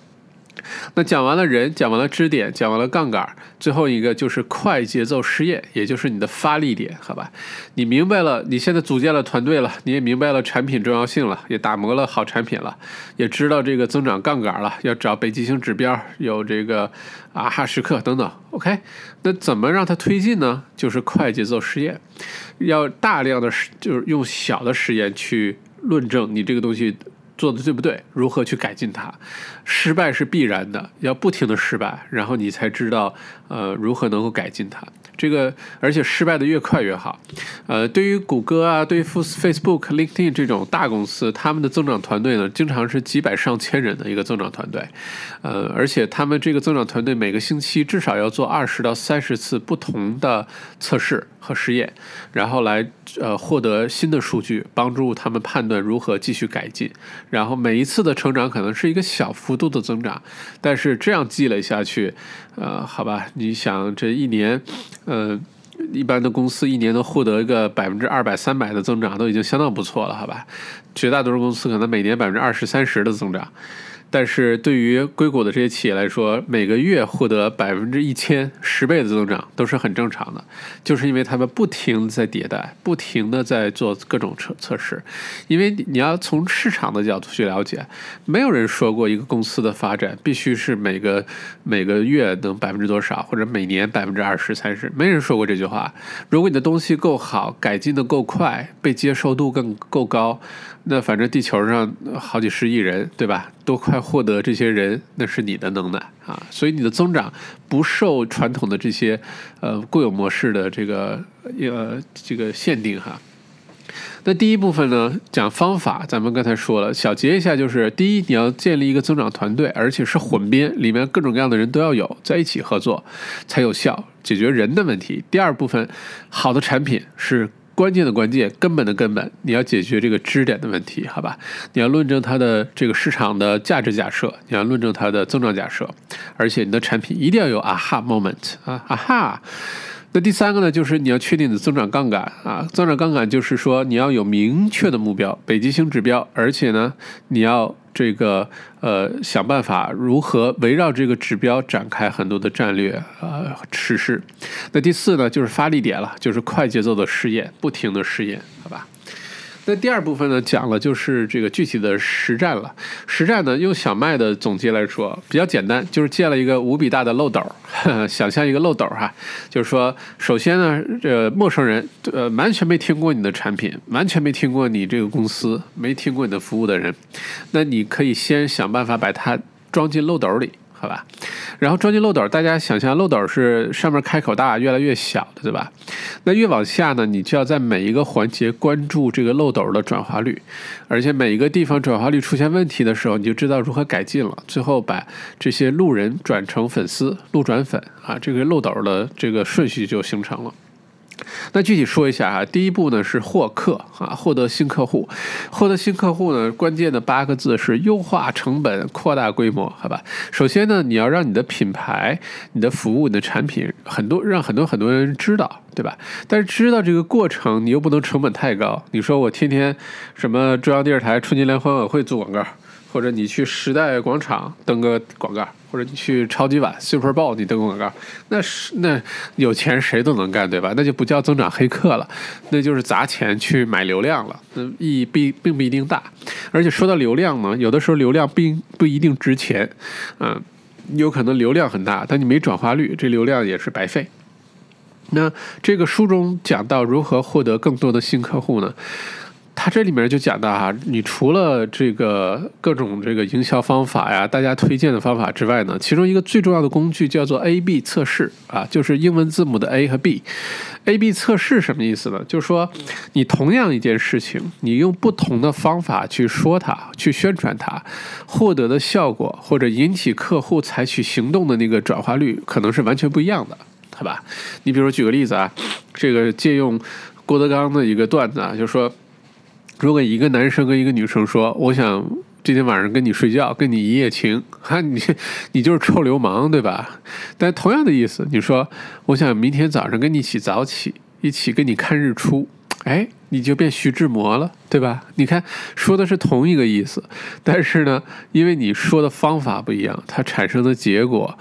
<laughs> 那讲完了人，讲完了支点，讲完了杠杆，最后一个就是快节奏试验，也就是你的发力点，好吧？你明白了，你现在组建了团队了，你也明白了产品重要性了，也打磨了好产品了，也知道这个增长杠杆了，要找北极星指标，有这个啊哈时刻等等。OK，那怎么让它推进呢？就是快节奏试验，要大量的，就是用小的实验去论证你这个东西。做的对不对？如何去改进它？失败是必然的，要不停的失败，然后你才知道，呃，如何能够改进它。这个，而且失败的越快越好。呃，对于谷歌啊，对于 Facebook、LinkedIn 这种大公司，他们的增长团队呢，经常是几百上千人的一个增长团队。呃，而且他们这个增长团队每个星期至少要做二十到三十次不同的测试和实验，然后来呃获得新的数据，帮助他们判断如何继续改进。然后每一次的成长可能是一个小幅度的增长，但是这样积累下去，呃，好吧，你想这一年。呃，一般的公司一年能获得一个百分之二百、三百的增长，都已经相当不错了，好吧？绝大多数公司可能每年百分之二十三十的增长，但是对于硅谷的这些企业来说，每个月获得百分之一千十倍的增长都是很正常的，就是因为他们不停在迭代，不停的在做各种测测试。因为你要从市场的角度去了解，没有人说过一个公司的发展必须是每个每个月能百分之多少，或者每年百分之二十三十，没人说过这句话。如果你的东西够好，改进的够快，被接受度更够高。那反正地球上好几十亿人，对吧？都快获得这些人，那是你的能耐啊！所以你的增长不受传统的这些呃固有模式的这个呃这个限定哈。那第一部分呢，讲方法，咱们刚才说了，小结一下，就是第一，你要建立一个增长团队，而且是混编，里面各种各样的人都要有，在一起合作才有效解决人的问题。第二部分，好的产品是。关键的关键，根本的根本，你要解决这个支点的问题，好吧？你要论证它的这个市场的价值假设，你要论证它的增长假设，而且你的产品一定要有 aha moment 啊，啊哈。那第三个呢，就是你要确定你的增长杠杆啊，增长杠杆就是说你要有明确的目标，北极星指标，而且呢，你要。这个呃，想办法如何围绕这个指标展开很多的战略呃，实施。那第四呢，就是发力点了，就是快节奏的试验，不停的试验，好吧？那第二部分呢，讲了就是这个具体的实战了。实战呢，用小麦的总结来说，比较简单，就是建了一个无比大的漏斗。<laughs> 想象一个漏斗哈，就是说，首先呢，这陌生人呃，完全没听过你的产品，完全没听过你这个公司，没听过你的服务的人，那你可以先想办法把它装进漏斗里。好吧，然后装进漏斗，大家想象漏斗是上面开口大，越来越小的，对吧？那越往下呢，你就要在每一个环节关注这个漏斗的转化率，而且每一个地方转化率出现问题的时候，你就知道如何改进了。最后把这些路人转成粉丝，路转粉啊，这个漏斗的这个顺序就形成了。那具体说一下啊，第一步呢是获客啊，获得新客户。获得新客户呢，关键的八个字是优化成本、扩大规模，好吧？首先呢，你要让你的品牌、你的服务、你的产品，很多让很多很多人知道，对吧？但是知道这个过程，你又不能成本太高。你说我天天什么中央电视台春节联欢晚会做广告。或者你去时代广场登个广告，或者你去超级碗 Super Bowl 你登个广告，那是那有钱谁都能干，对吧？那就不叫增长黑客了，那就是砸钱去买流量了，那意义并并不一定大。而且说到流量呢，有的时候流量并不一定值钱，嗯，有可能流量很大，但你没转化率，这流量也是白费。那这个书中讲到如何获得更多的新客户呢？他这里面就讲到哈，你除了这个各种这个营销方法呀，大家推荐的方法之外呢，其中一个最重要的工具叫做 A/B 测试啊，就是英文字母的 A 和 B。A/B 测试什么意思呢？就是说，你同样一件事情，你用不同的方法去说它，去宣传它，获得的效果或者引起客户采取行动的那个转化率，可能是完全不一样的，好吧？你比如举个例子啊，这个借用郭德纲的一个段子啊，就是说。如果一个男生跟一个女生说：“我想今天晚上跟你睡觉，跟你一夜情。<laughs> ”哈，你你就是臭流氓，对吧？但同样的意思，你说：“我想明天早上跟你一起早起，一起跟你看日出。”哎，你就变徐志摩了，对吧？你看，说的是同一个意思，但是呢，因为你说的方法不一样，它产生的结果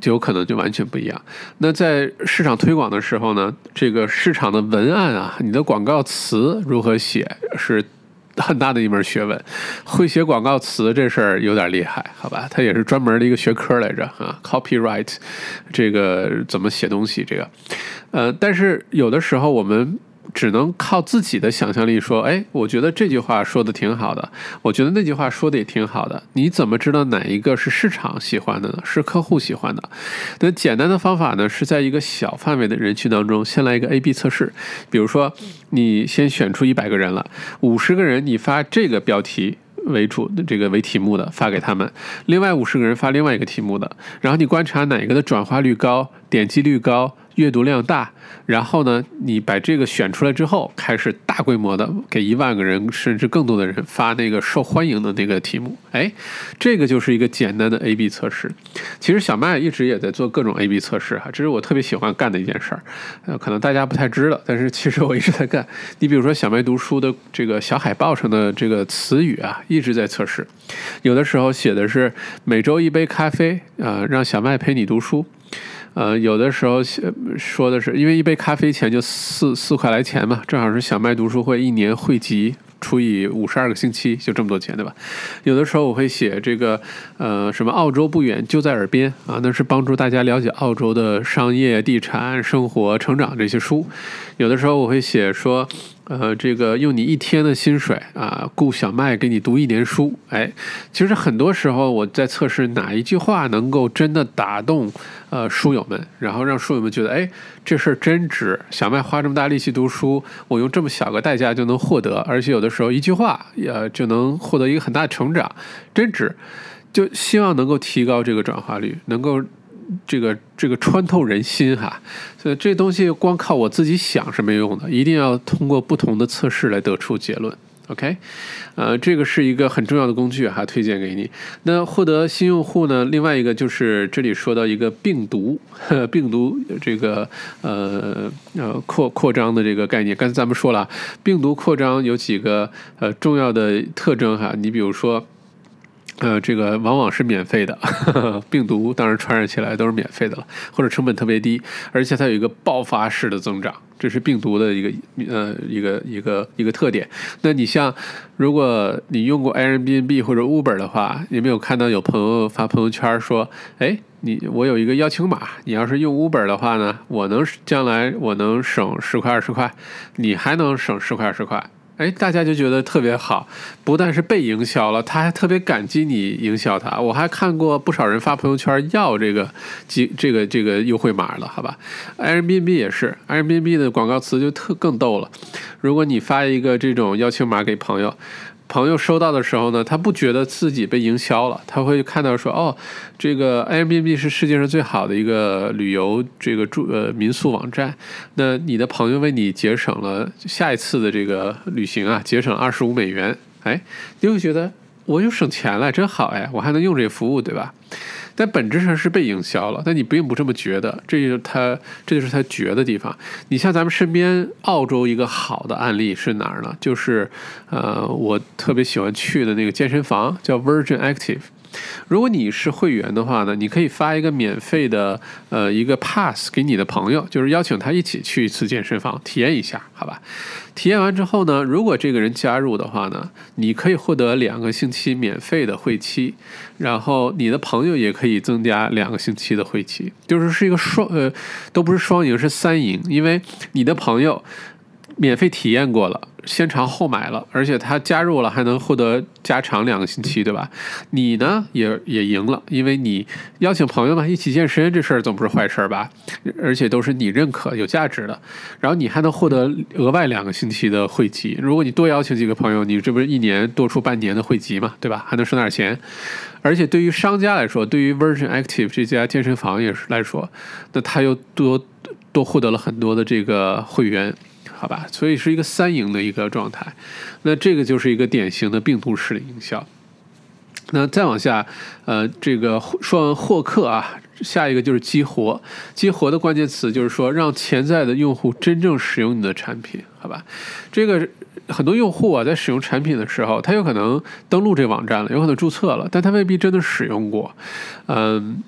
就有可能就完全不一样。那在市场推广的时候呢，这个市场的文案啊，你的广告词如何写，是很大的一门学问。会写广告词这事儿有点厉害，好吧？它也是专门的一个学科来着啊，copyright，这个怎么写东西，这个，呃，但是有的时候我们。只能靠自己的想象力说，哎，我觉得这句话说的挺好的，我觉得那句话说的也挺好的。你怎么知道哪一个是市场喜欢的呢？是客户喜欢的？那简单的方法呢，是在一个小范围的人群当中，先来一个 A/B 测试。比如说，你先选出一百个人了，五十个人你发这个标题为主的这个为题目的发给他们，另外五十个人发另外一个题目的，然后你观察哪个的转化率高、点击率高。阅读量大，然后呢，你把这个选出来之后，开始大规模的给一万个人甚至更多的人发那个受欢迎的那个题目，哎，这个就是一个简单的 A/B 测试。其实小麦一直也在做各种 A/B 测试哈，这是我特别喜欢干的一件事儿。呃，可能大家不太知道，但是其实我一直在干。你比如说小麦读书的这个小海报上的这个词语啊，一直在测试。有的时候写的是每周一杯咖啡啊，让小麦陪你读书。呃，有的时候说的是，因为一杯咖啡钱就四四块来钱嘛，正好是小麦读书会一年汇集除以五十二个星期，就这么多钱，对吧？有的时候我会写这个，呃，什么澳洲不远就在耳边啊，那是帮助大家了解澳洲的商业、地产、生活、成长这些书。有的时候我会写说。呃，这个用你一天的薪水啊，雇小麦给你读一年书，哎，其实很多时候我在测试哪一句话能够真的打动呃书友们，然后让书友们觉得，哎，这事儿真值，小麦花这么大力气读书，我用这么小个代价就能获得，而且有的时候一句话也就能获得一个很大的成长，真值，就希望能够提高这个转化率，能够。这个这个穿透人心哈，所以这东西光靠我自己想是没用的，一定要通过不同的测试来得出结论。OK，呃，这个是一个很重要的工具哈，推荐给你。那获得新用户呢？另外一个就是这里说到一个病毒，<laughs> 病毒这个呃呃扩扩张的这个概念。刚才咱们说了，病毒扩张有几个呃重要的特征哈，你比如说。呃，这个往往是免费的，<laughs> 病毒当然传染起来都是免费的了，或者成本特别低，而且它有一个爆发式的增长，这是病毒的一个呃一个一个一个特点。那你像，如果你用过 Airbnb 或者 Uber 的话，有没有看到有朋友发朋友圈说，哎，你我有一个邀请码，你要是用 Uber 的话呢，我能将来我能省十块二十块，你还能省十块二十块。哎，大家就觉得特别好，不但是被营销了，他还特别感激你营销他。我还看过不少人发朋友圈要这个几这个这个优惠码了，好吧？Airbnb 也是，Airbnb 的广告词就特更逗了。如果你发一个这种邀请码给朋友。朋友收到的时候呢，他不觉得自己被营销了，他会看到说，哦，这个 Airbnb 是世界上最好的一个旅游这个住呃民宿网站，那你的朋友为你节省了下一次的这个旅行啊，节省二十五美元，哎，你会觉得我又省钱了，真好哎，我还能用这个服务，对吧？但本质上是被营销了，但你并不这么觉得，这就是它，这就是它绝的地方。你像咱们身边澳洲一个好的案例是哪儿呢？就是，呃，我特别喜欢去的那个健身房叫 Virgin Active。如果你是会员的话呢，你可以发一个免费的呃一个 pass 给你的朋友，就是邀请他一起去一次健身房体验一下，好吧？体验完之后呢，如果这个人加入的话呢，你可以获得两个星期免费的会期，然后你的朋友也可以增加两个星期的会期，就是是一个双呃都不是双赢是三赢，因为你的朋友免费体验过了。先尝后买了，而且他加入了还能获得加长两个星期，对吧？你呢也也赢了，因为你邀请朋友们一起健身，这事儿总不是坏事儿吧？而且都是你认可有价值的，然后你还能获得额外两个星期的会籍。如果你多邀请几个朋友，你这不是一年多出半年的会籍嘛，对吧？还能省点钱。而且对于商家来说，对于 Version Active 这家健身房也是来说，那他又多多获得了很多的这个会员。好吧，所以是一个三赢的一个状态，那这个就是一个典型的病毒式的营销。那再往下，呃，这个说完获客啊，下一个就是激活。激活的关键词就是说，让潜在的用户真正使用你的产品，好吧？这个很多用户啊，在使用产品的时候，他有可能登录这个网站了，有可能注册了，但他未必真的使用过，嗯。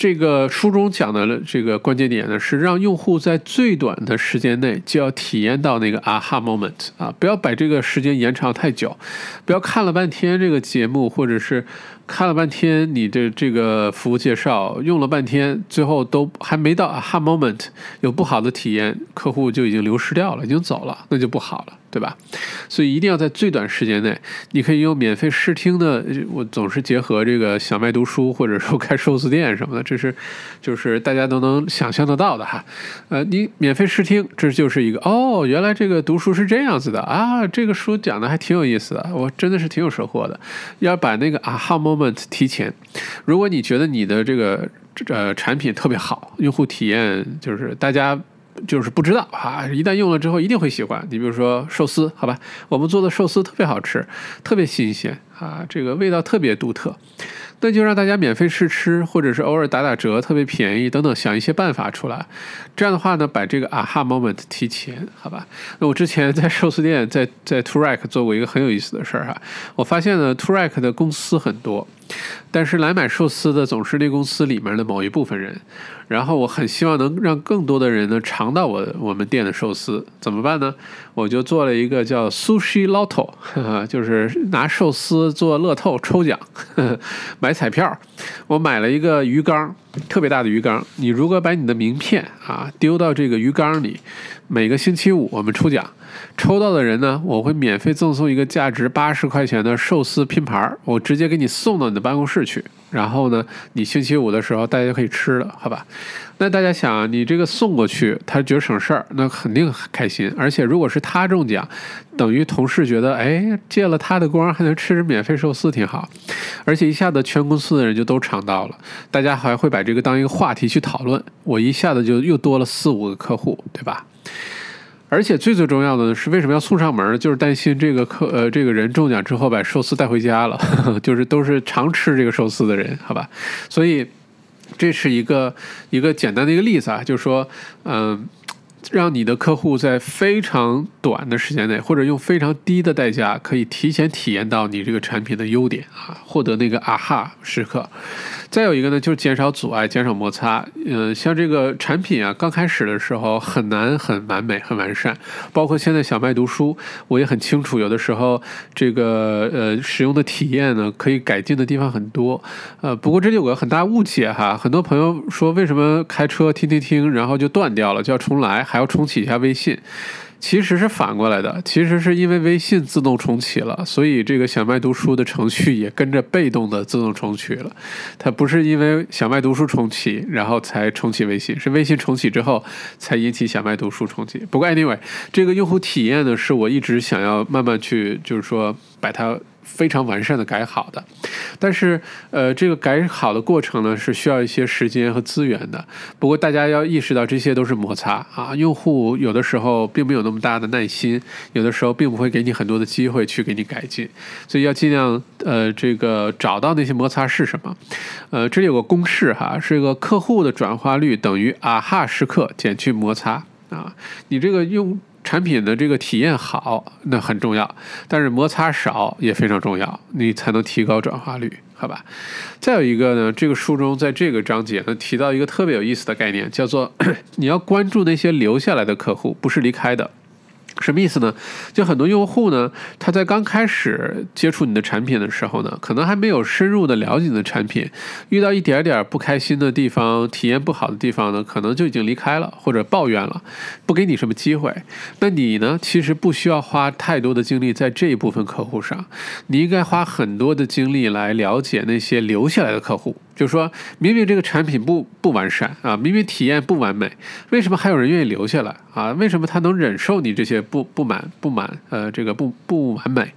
这个书中讲的这个关键点呢，是让用户在最短的时间内就要体验到那个 aha moment 啊，不要把这个时间延长太久，不要看了半天这个节目，或者是看了半天你的这个服务介绍，用了半天，最后都还没到 aha moment，有不好的体验，客户就已经流失掉了，已经走了，那就不好了。对吧？所以一定要在最短时间内，你可以用免费试听的，我总是结合这个小麦读书，或者说开寿司店什么的，这是就是大家都能想象得到的哈。呃，你免费试听，这就是一个哦，原来这个读书是这样子的啊，这个书讲的还挺有意思的，我真的是挺有收获的。要把那个 aha moment 提前，如果你觉得你的这个呃产品特别好，用户体验就是大家。就是不知道啊，一旦用了之后一定会喜欢。你比如说寿司，好吧，我们做的寿司特别好吃，特别新鲜啊，这个味道特别独特，那就让大家免费试吃，或者是偶尔打打折，特别便宜等等，想一些办法出来。这样的话呢，把这个 aha moment 提前，好吧？那我之前在寿司店，在在 t o r a k 做过一个很有意思的事儿哈，我发现呢 t o r a k 的公司很多。但是来买寿司的总是那公司里面的某一部分人，然后我很希望能让更多的人呢尝到我我们店的寿司，怎么办呢？我就做了一个叫 Sushi Lotto，<laughs> 就是拿寿司做乐透抽奖，<laughs> 买彩票。我买了一个鱼缸，特别大的鱼缸。你如果把你的名片啊丢到这个鱼缸里，每个星期五我们抽奖。抽到的人呢，我会免费赠送一个价值八十块钱的寿司拼盘，我直接给你送到你的办公室去。然后呢，你星期五的时候大家就可以吃了，好吧？那大家想，你这个送过去，他觉得省事儿，那肯定开心。而且如果是他中奖，等于同事觉得，哎，借了他的光还能吃免费寿司，挺好。而且一下子全公司的人就都尝到了，大家还会把这个当一个话题去讨论，我一下子就又多了四五个客户，对吧？而且最最重要的是为什么要送上门？就是担心这个客呃这个人中奖之后把寿司带回家了，<laughs> 就是都是常吃这个寿司的人，好吧？所以这是一个一个简单的一个例子啊，就是说，嗯，让你的客户在非常短的时间内，或者用非常低的代价，可以提前体验到你这个产品的优点啊，获得那个啊哈时刻。再有一个呢，就是减少阻碍，减少摩擦。嗯，像这个产品啊，刚开始的时候很难很完美、很完善。包括现在小麦读书，我也很清楚，有的时候这个呃使用的体验呢，可以改进的地方很多。呃，不过这里有个很大误解哈，很多朋友说为什么开车听听听，然后就断掉了，就要重来，还要重启一下微信。其实是反过来的，其实是因为微信自动重启了，所以这个小麦读书的程序也跟着被动的自动重启了。它不是因为小麦读书重启，然后才重启微信，是微信重启之后才引起小麦读书重启。不过 anyway，这个用户体验呢，是我一直想要慢慢去，就是说把它。非常完善的改好的，但是呃，这个改好的过程呢是需要一些时间和资源的。不过大家要意识到，这些都是摩擦啊。用户有的时候并没有那么大的耐心，有的时候并不会给你很多的机会去给你改进，所以要尽量呃，这个找到那些摩擦是什么。呃，这里有个公式哈，是一个客户的转化率等于啊哈时刻减去摩擦啊。你这个用。产品的这个体验好，那很重要，但是摩擦少也非常重要，你才能提高转化率，好吧？再有一个呢，这个书中在这个章节呢提到一个特别有意思的概念，叫做 <coughs> 你要关注那些留下来的客户，不是离开的。什么意思呢？就很多用户呢，他在刚开始接触你的产品的时候呢，可能还没有深入的了解你的产品，遇到一点点不开心的地方、体验不好的地方呢，可能就已经离开了或者抱怨了，不给你什么机会。那你呢，其实不需要花太多的精力在这一部分客户上，你应该花很多的精力来了解那些留下来的客户。就是说明明这个产品不不完善啊，明明体验不完美，为什么还有人愿意留下来啊？为什么他能忍受你这些不不满不满呃这个不不完美？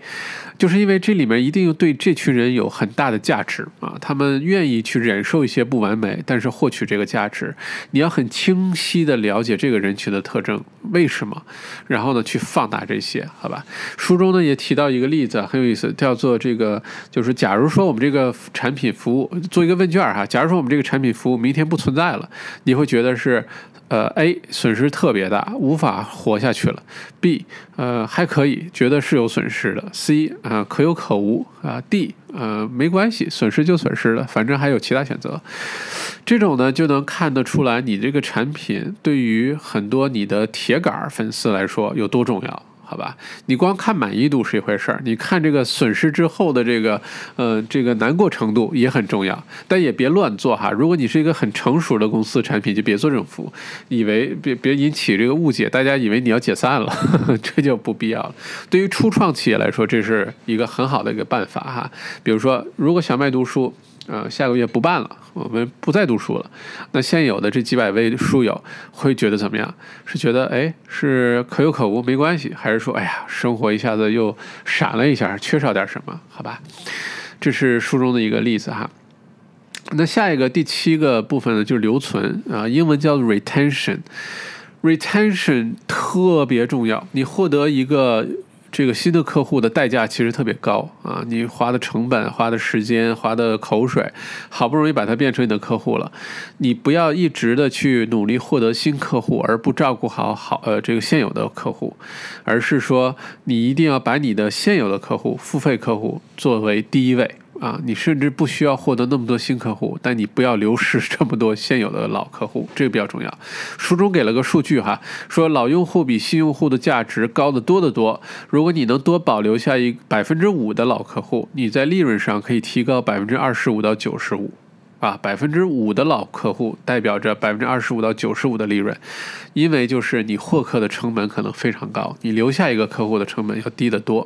就是因为这里面一定对这群人有很大的价值啊，他们愿意去忍受一些不完美，但是获取这个价值。你要很清晰的了解这个人群的特征，为什么？然后呢，去放大这些，好吧？书中呢也提到一个例子，很有意思，叫做这个，就是假如说我们这个产品服务做一个问卷儿哈，假如说我们这个产品服务明天不存在了，你会觉得是？呃，A 损失特别大，无法活下去了。B 呃还可以，觉得是有损失的。C 啊可有可无啊。D 呃没关系，损失就损失了，反正还有其他选择。这种呢就能看得出来，你这个产品对于很多你的铁杆粉丝来说有多重要。好吧？你光看满意度是一回事儿，你看这个损失之后的这个呃这个难过程度也很重要，但也别乱做哈。如果你是一个很成熟的公司产品，就别做这种服务，以为别别引起这个误解，大家以为你要解散了，<laughs> 这就不必要了。对于初创企业来说，这是一个很好的一个办法哈。比如说，如果小麦读书。呃，下个月不办了，我们不再读书了。那现有的这几百位书友会觉得怎么样？是觉得哎，是可有可无，没关系，还是说哎呀，生活一下子又闪了一下，缺少点什么？好吧，这是书中的一个例子哈。那下一个第七个部分呢，就是留存啊，英文叫 retention，retention 特别重要，你获得一个。这个新的客户的代价其实特别高啊！你花的成本、花的时间、花的口水，好不容易把它变成你的客户了，你不要一直的去努力获得新客户，而不照顾好好呃这个现有的客户，而是说你一定要把你的现有的客户、付费客户作为第一位。啊，你甚至不需要获得那么多新客户，但你不要流失这么多现有的老客户，这个比较重要。书中给了个数据哈，说老用户比新用户的价值高得多得多。如果你能多保留下一百分之五的老客户，你在利润上可以提高百分之二十五到九十五。啊，百分之五的老客户代表着百分之二十五到九十五的利润，因为就是你获客的成本可能非常高，你留下一个客户的成本要低得多。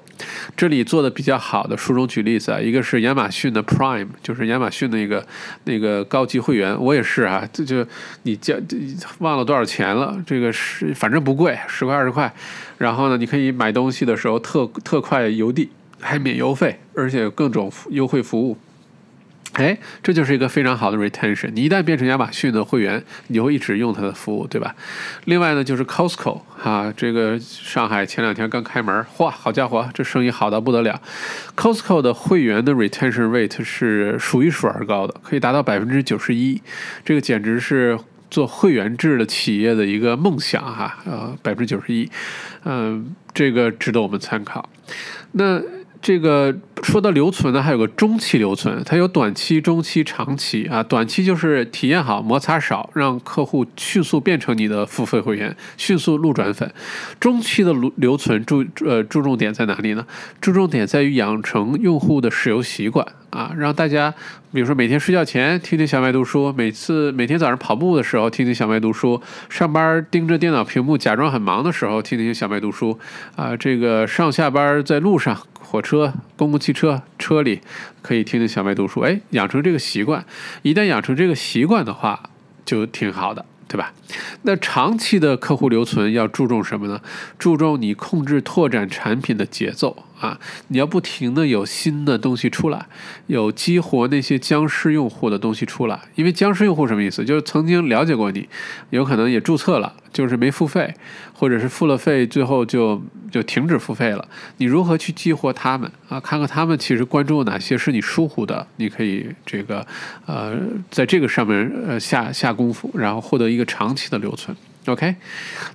这里做的比较好的，书中举例子啊，一个是亚马逊的 Prime，就是亚马逊的一个那个高级会员，我也是啊，这就你交忘了多少钱了，这个是反正不贵，十块二十块，然后呢，你可以买东西的时候特特快邮递，还免邮费，而且各种优惠服务。哎，这就是一个非常好的 retention。你一旦变成亚马逊的会员，你会一直用它的服务，对吧？另外呢，就是 Costco 哈，这个上海前两天刚开门，哇，好家伙，这生意好到不得了。Costco 的会员的 retention rate 是数一数二高的，可以达到百分之九十一，这个简直是做会员制的企业的一个梦想哈。呃，百分之九十一，嗯，这个值得我们参考。那。这个说到留存呢，还有个中期留存，它有短期、中期、长期啊。短期就是体验好、摩擦少，让客户迅速变成你的付费会员，迅速路转粉。中期的留留存注呃注重点在哪里呢？注重点在于养成用户的使用习惯啊，让大家比如说每天睡觉前听听小麦读书，每次每天早上跑步的时候听听小麦读书，上班盯着电脑屏幕假装很忙的时候听听小麦读书啊，这个上下班在路上。火车、公共汽车车里可以听听小麦读书，哎，养成这个习惯。一旦养成这个习惯的话，就挺好的，对吧？那长期的客户留存要注重什么呢？注重你控制拓展产品的节奏。啊，你要不停的有新的东西出来，有激活那些僵尸用户的东西出来。因为僵尸用户什么意思？就是曾经了解过你，有可能也注册了，就是没付费，或者是付了费，最后就就停止付费了。你如何去激活他们啊？看看他们其实关注哪些是你疏忽的，你可以这个呃，在这个上面呃下下功夫，然后获得一个长期的留存。OK，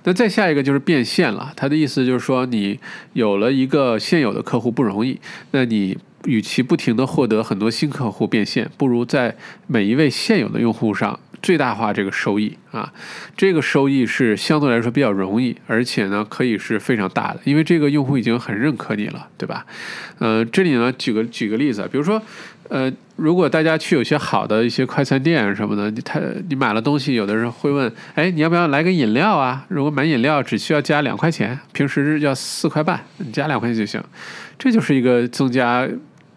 那再下一个就是变现了。他的意思就是说，你有了一个现有的客户不容易，那你与其不停的获得很多新客户变现，不如在每一位现有的用户上最大化这个收益啊。这个收益是相对来说比较容易，而且呢可以是非常大的，因为这个用户已经很认可你了，对吧？嗯，这里呢举个举个例子，比如说。呃，如果大家去有些好的一些快餐店什么的，你他你买了东西，有的人会问，哎，你要不要来个饮料啊？如果买饮料只需要加两块钱，平时要四块半，你加两块钱就行，这就是一个增加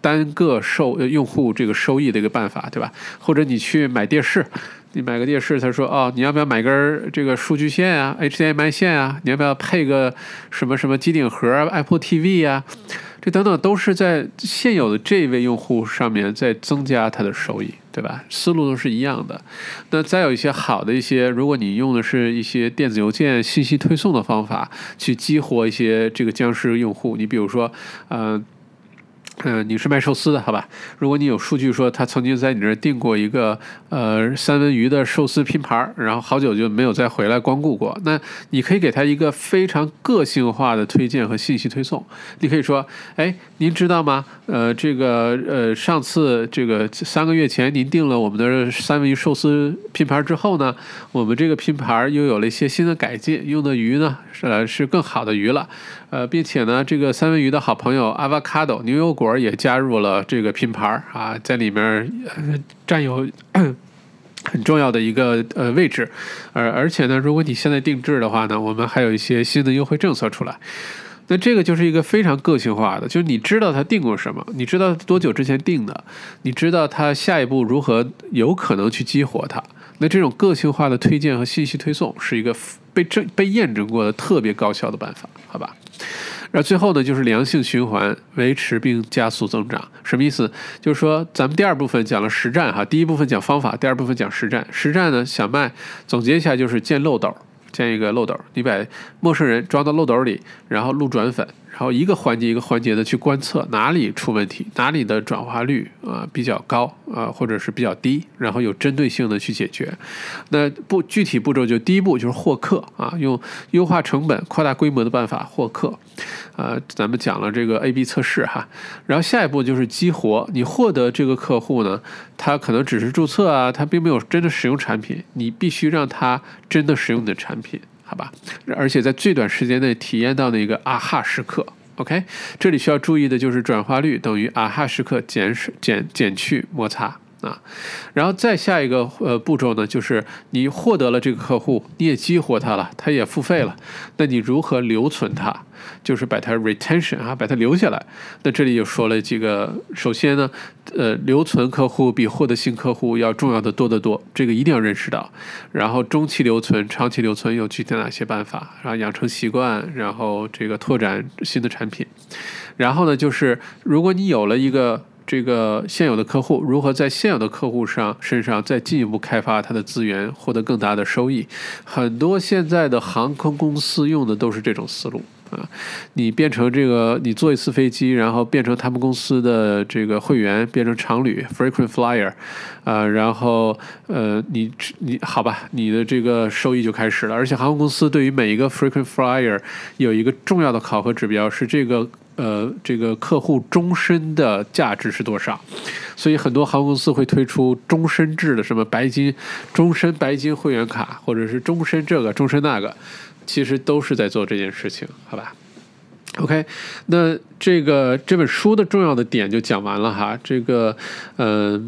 单个收用户这个收益的一个办法，对吧？或者你去买电视，你买个电视，他说，哦，你要不要买根这个数据线啊，HDMI 线啊？你要不要配个什么什么机顶盒，Apple TV 啊？这等等都是在现有的这一位用户上面在增加他的收益，对吧？思路都是一样的。那再有一些好的一些，如果你用的是一些电子邮件信息推送的方法，去激活一些这个僵尸用户，你比如说，嗯。嗯，你是卖寿司的，好吧？如果你有数据说他曾经在你这儿订过一个呃三文鱼的寿司拼盘，然后好久就没有再回来光顾过，那你可以给他一个非常个性化的推荐和信息推送。你可以说，哎，您知道吗？呃，这个呃，上次这个三个月前您订了我们的三文鱼寿司拼盘之后呢，我们这个拼盘又有了一些新的改进，用的鱼呢是是更好的鱼了。呃，并且呢，这个三文鱼的好朋友 avocado 牛油果也加入了这个拼盘啊，在里面占有 <clears throat> 很重要的一个呃位置。而而且呢，如果你现在定制的话呢，我们还有一些新的优惠政策出来。那这个就是一个非常个性化的，就是你知道他订过什么，你知道多久之前订的，你知道他下一步如何有可能去激活它。那这种个性化的推荐和信息推送是一个被证被验证过的特别高效的办法，好吧？然后最后呢，就是良性循环，维持并加速增长。什么意思？就是说，咱们第二部分讲了实战哈，第一部分讲方法，第二部分讲实战。实战呢，小麦总结一下就是建漏斗，建一个漏斗，你把陌生人装到漏斗里，然后录转粉。然后一个环节一个环节的去观测哪里出问题，哪里的转化率啊比较高啊，或者是比较低，然后有针对性的去解决。那步具体步骤就第一步就是获客啊，用优化成本、扩大规模的办法获客。呃，咱们讲了这个 A/B 测试哈，然后下一步就是激活。你获得这个客户呢，他可能只是注册啊，他并没有真的使用产品，你必须让他真的使用你的产品。好吧，而且在最短时间内体验到的一个啊哈时刻，OK，这里需要注意的就是转化率等于啊哈时刻减水减减去摩擦。啊，然后再下一个呃步骤呢，就是你获得了这个客户，你也激活他了，他也付费了，那你如何留存他？就是把它 retention 啊，把它留下来。那这里又说了几个，首先呢，呃，留存客户比获得新客户要重要的多得多，这个一定要认识到。然后中期留存、长期留存有具体哪些办法？然后养成习惯，然后这个拓展新的产品。然后呢，就是如果你有了一个。这个现有的客户如何在现有的客户上身上再进一步开发他的资源，获得更大的收益？很多现在的航空公司用的都是这种思路啊。你变成这个，你坐一次飞机，然后变成他们公司的这个会员，变成常旅 （frequent flyer），啊，然后呃，你你好吧，你的这个收益就开始了。而且航空公司对于每一个 frequent flyer 有一个重要的考核指标是这个。呃，这个客户终身的价值是多少？所以很多航空公司会推出终身制的，什么白金、终身白金会员卡，或者是终身这个、终身那个，其实都是在做这件事情，好吧？OK，那。这个这本书的重要的点就讲完了哈，这个，呃，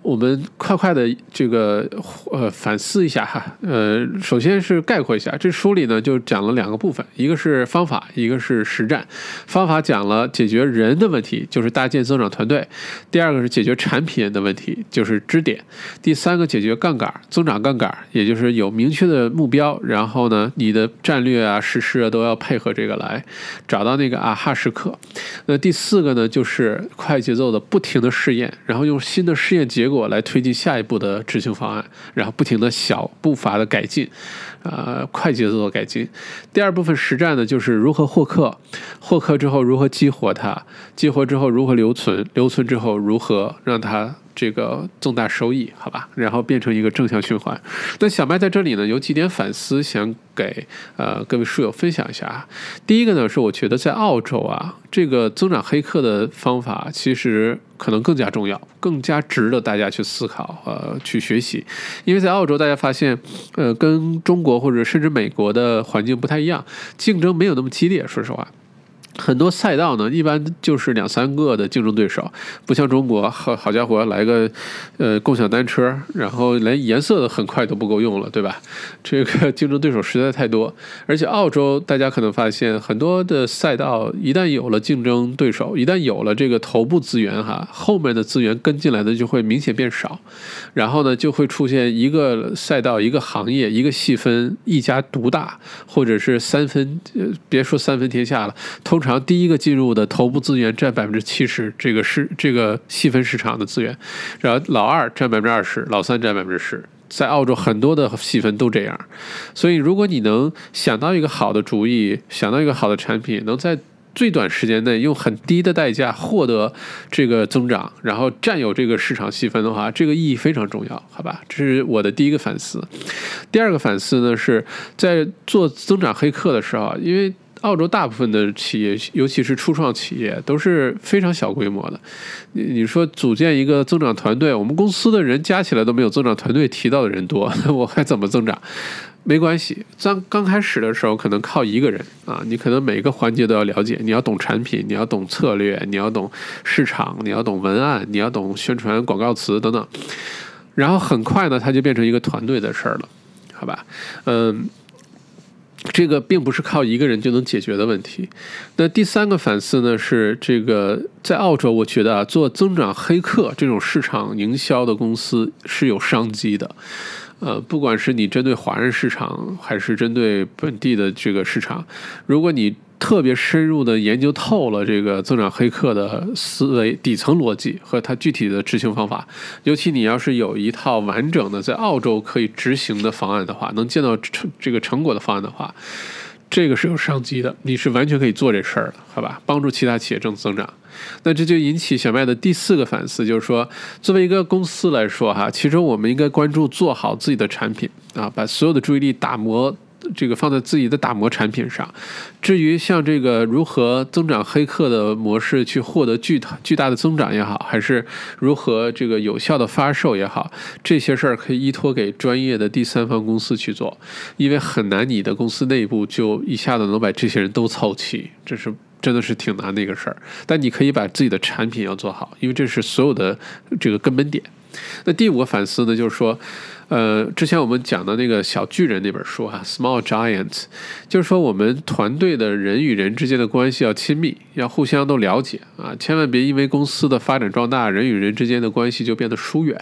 我们快快的这个呃反思一下哈，呃，首先是概括一下，这书里呢就讲了两个部分，一个是方法，一个是实战。方法讲了解决人的问题，就是搭建增长团队；第二个是解决产品的问题，就是支点；第三个解决杠杆，增长杠杆，也就是有明确的目标，然后呢，你的战略啊、实施啊都要配合这个来，找到那个啊哈时刻。那第四个呢，就是快节奏的不停的试验，然后用新的试验结果来推进下一步的执行方案，然后不停的小步伐的改进，呃，快节奏的改进。第二部分实战呢，就是如何获客，获客之后如何激活它，激活之后如何留存，留存之后如何让它。这个重大收益，好吧，然后变成一个正向循环。那小麦在这里呢，有几点反思想给呃各位书友分享一下啊。第一个呢，是我觉得在澳洲啊，这个增长黑客的方法其实可能更加重要，更加值得大家去思考呃去学习。因为在澳洲，大家发现呃跟中国或者甚至美国的环境不太一样，竞争没有那么激烈，说实话。很多赛道呢，一般就是两三个的竞争对手，不像中国，好好家伙，来个呃共享单车，然后连颜色很快都不够用了，对吧？这个竞争对手实在太多，而且澳洲大家可能发现，很多的赛道一旦有了竞争对手，一旦有了这个头部资源哈，后面的资源跟进来的就会明显变少，然后呢，就会出现一个赛道、一个行业、一个细分一家独大，或者是三分，别说三分天下了，通。然后第一个进入的头部资源占百分之七十，这个是这个细分市场的资源，然后老二占百分之二十，老三占百分之十，在澳洲很多的细分都这样，所以如果你能想到一个好的主意，想到一个好的产品，能在最短时间内用很低的代价获得这个增长，然后占有这个市场细分的话，这个意义非常重要，好吧？这是我的第一个反思。第二个反思呢，是在做增长黑客的时候，因为澳洲大部分的企业，尤其是初创企业，都是非常小规模的。你你说组建一个增长团队，我们公司的人加起来都没有增长团队提到的人多，<laughs> 我还怎么增长？没关系，刚刚开始的时候可能靠一个人啊，你可能每个环节都要了解，你要懂产品，你要懂策略，你要懂市场，你要懂文案，你要懂宣传广告词等等。然后很快呢，它就变成一个团队的事儿了，好吧？嗯，这个并不是靠一个人就能解决的问题。那第三个反思呢，是这个在澳洲，我觉得啊，做增长黑客这种市场营销的公司是有商机的。呃，不管是你针对华人市场，还是针对本地的这个市场，如果你特别深入的研究透了这个增长黑客的思维底层逻辑和它具体的执行方法，尤其你要是有一套完整的在澳洲可以执行的方案的话，能见到成这个成果的方案的话，这个是有商机的，你是完全可以做这事儿的，好吧？帮助其他企业正增长。那这就引起小麦的第四个反思，就是说，作为一个公司来说，哈，其实我们应该关注做好自己的产品啊，把所有的注意力打磨这个放在自己的打磨产品上。至于像这个如何增长黑客的模式去获得巨巨大的增长也好，还是如何这个有效的发售也好，这些事儿可以依托给专业的第三方公司去做，因为很难你的公司内部就一下子能把这些人都凑齐，这是。真的是挺难的一个事儿，但你可以把自己的产品要做好，因为这是所有的这个根本点。那第五个反思呢，就是说。呃，之前我们讲的那个小巨人那本书哈，Small Giants，就是说我们团队的人与人之间的关系要亲密，要互相都了解啊，千万别因为公司的发展壮大，人与人之间的关系就变得疏远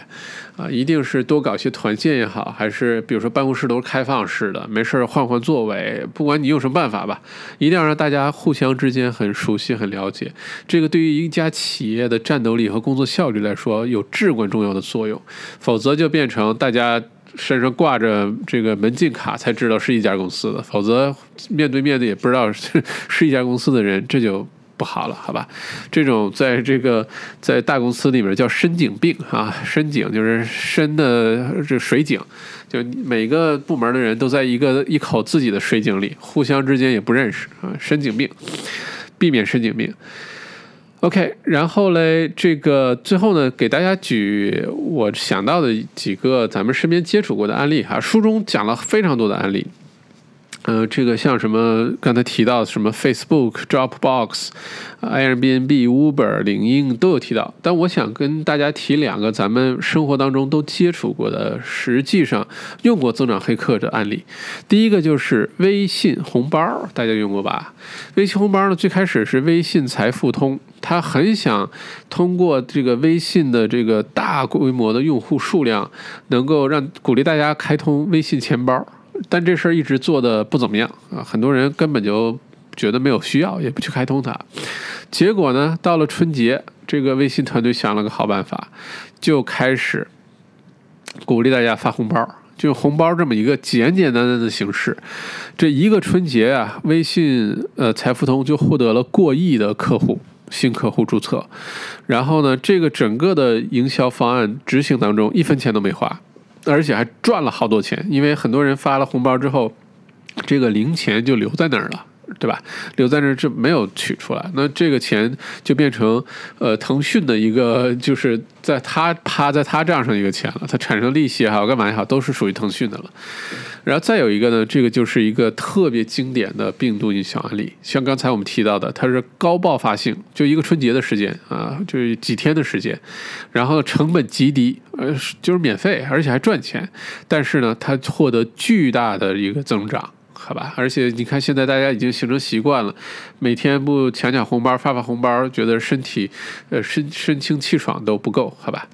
啊，一定是多搞些团建也好，还是比如说办公室都是开放式的，没事换换座位，不管你用什么办法吧，一定要让大家互相之间很熟悉、很了解，这个对于一家企业的战斗力和工作效率来说有至关重要的作用，否则就变成大家。身上挂着这个门禁卡才知道是一家公司的，否则面对面的也不知道是 <laughs> 是一家公司的人，这就不好了，好吧？这种在这个在大公司里面叫深井病啊，深井就是深的这水井，就每个部门的人都在一个一口自己的水井里，互相之间也不认识啊，深井病，避免深井病。OK，然后嘞，这个最后呢，给大家举我想到的几个咱们身边接触过的案例哈。书中讲了非常多的案例，呃，这个像什么刚才提到什么 Facebook、Dropbox、Airbnb、Uber、领英都有提到，但我想跟大家提两个咱们生活当中都接触过的，实际上用过增长黑客的案例。第一个就是微信红包，大家用过吧？微信红包呢，最开始是微信财付通。他很想通过这个微信的这个大规模的用户数量，能够让鼓励大家开通微信钱包，但这事儿一直做的不怎么样啊，很多人根本就觉得没有需要，也不去开通它。结果呢，到了春节，这个微信团队想了个好办法，就开始鼓励大家发红包，就红包这么一个简简单单的形式。这一个春节啊，微信呃财付通就获得了过亿的客户。新客户注册，然后呢，这个整个的营销方案执行当中一分钱都没花，而且还赚了好多钱，因为很多人发了红包之后，这个零钱就留在那儿了。对吧？留在那儿这没有取出来，那这个钱就变成呃腾讯的一个，就是在他趴在他账上一个钱了，它产生利息也好，干嘛也好，都是属于腾讯的了。然后再有一个呢，这个就是一个特别经典的病毒营销案例，像刚才我们提到的，它是高爆发性，就一个春节的时间啊，就是几天的时间，然后成本极低，呃，就是免费，而且还赚钱，但是呢，它获得巨大的一个增长。好吧，而且你看，现在大家已经形成习惯了，每天不抢抢红包、发发红包，觉得身体呃身身清气爽都不够，好吧？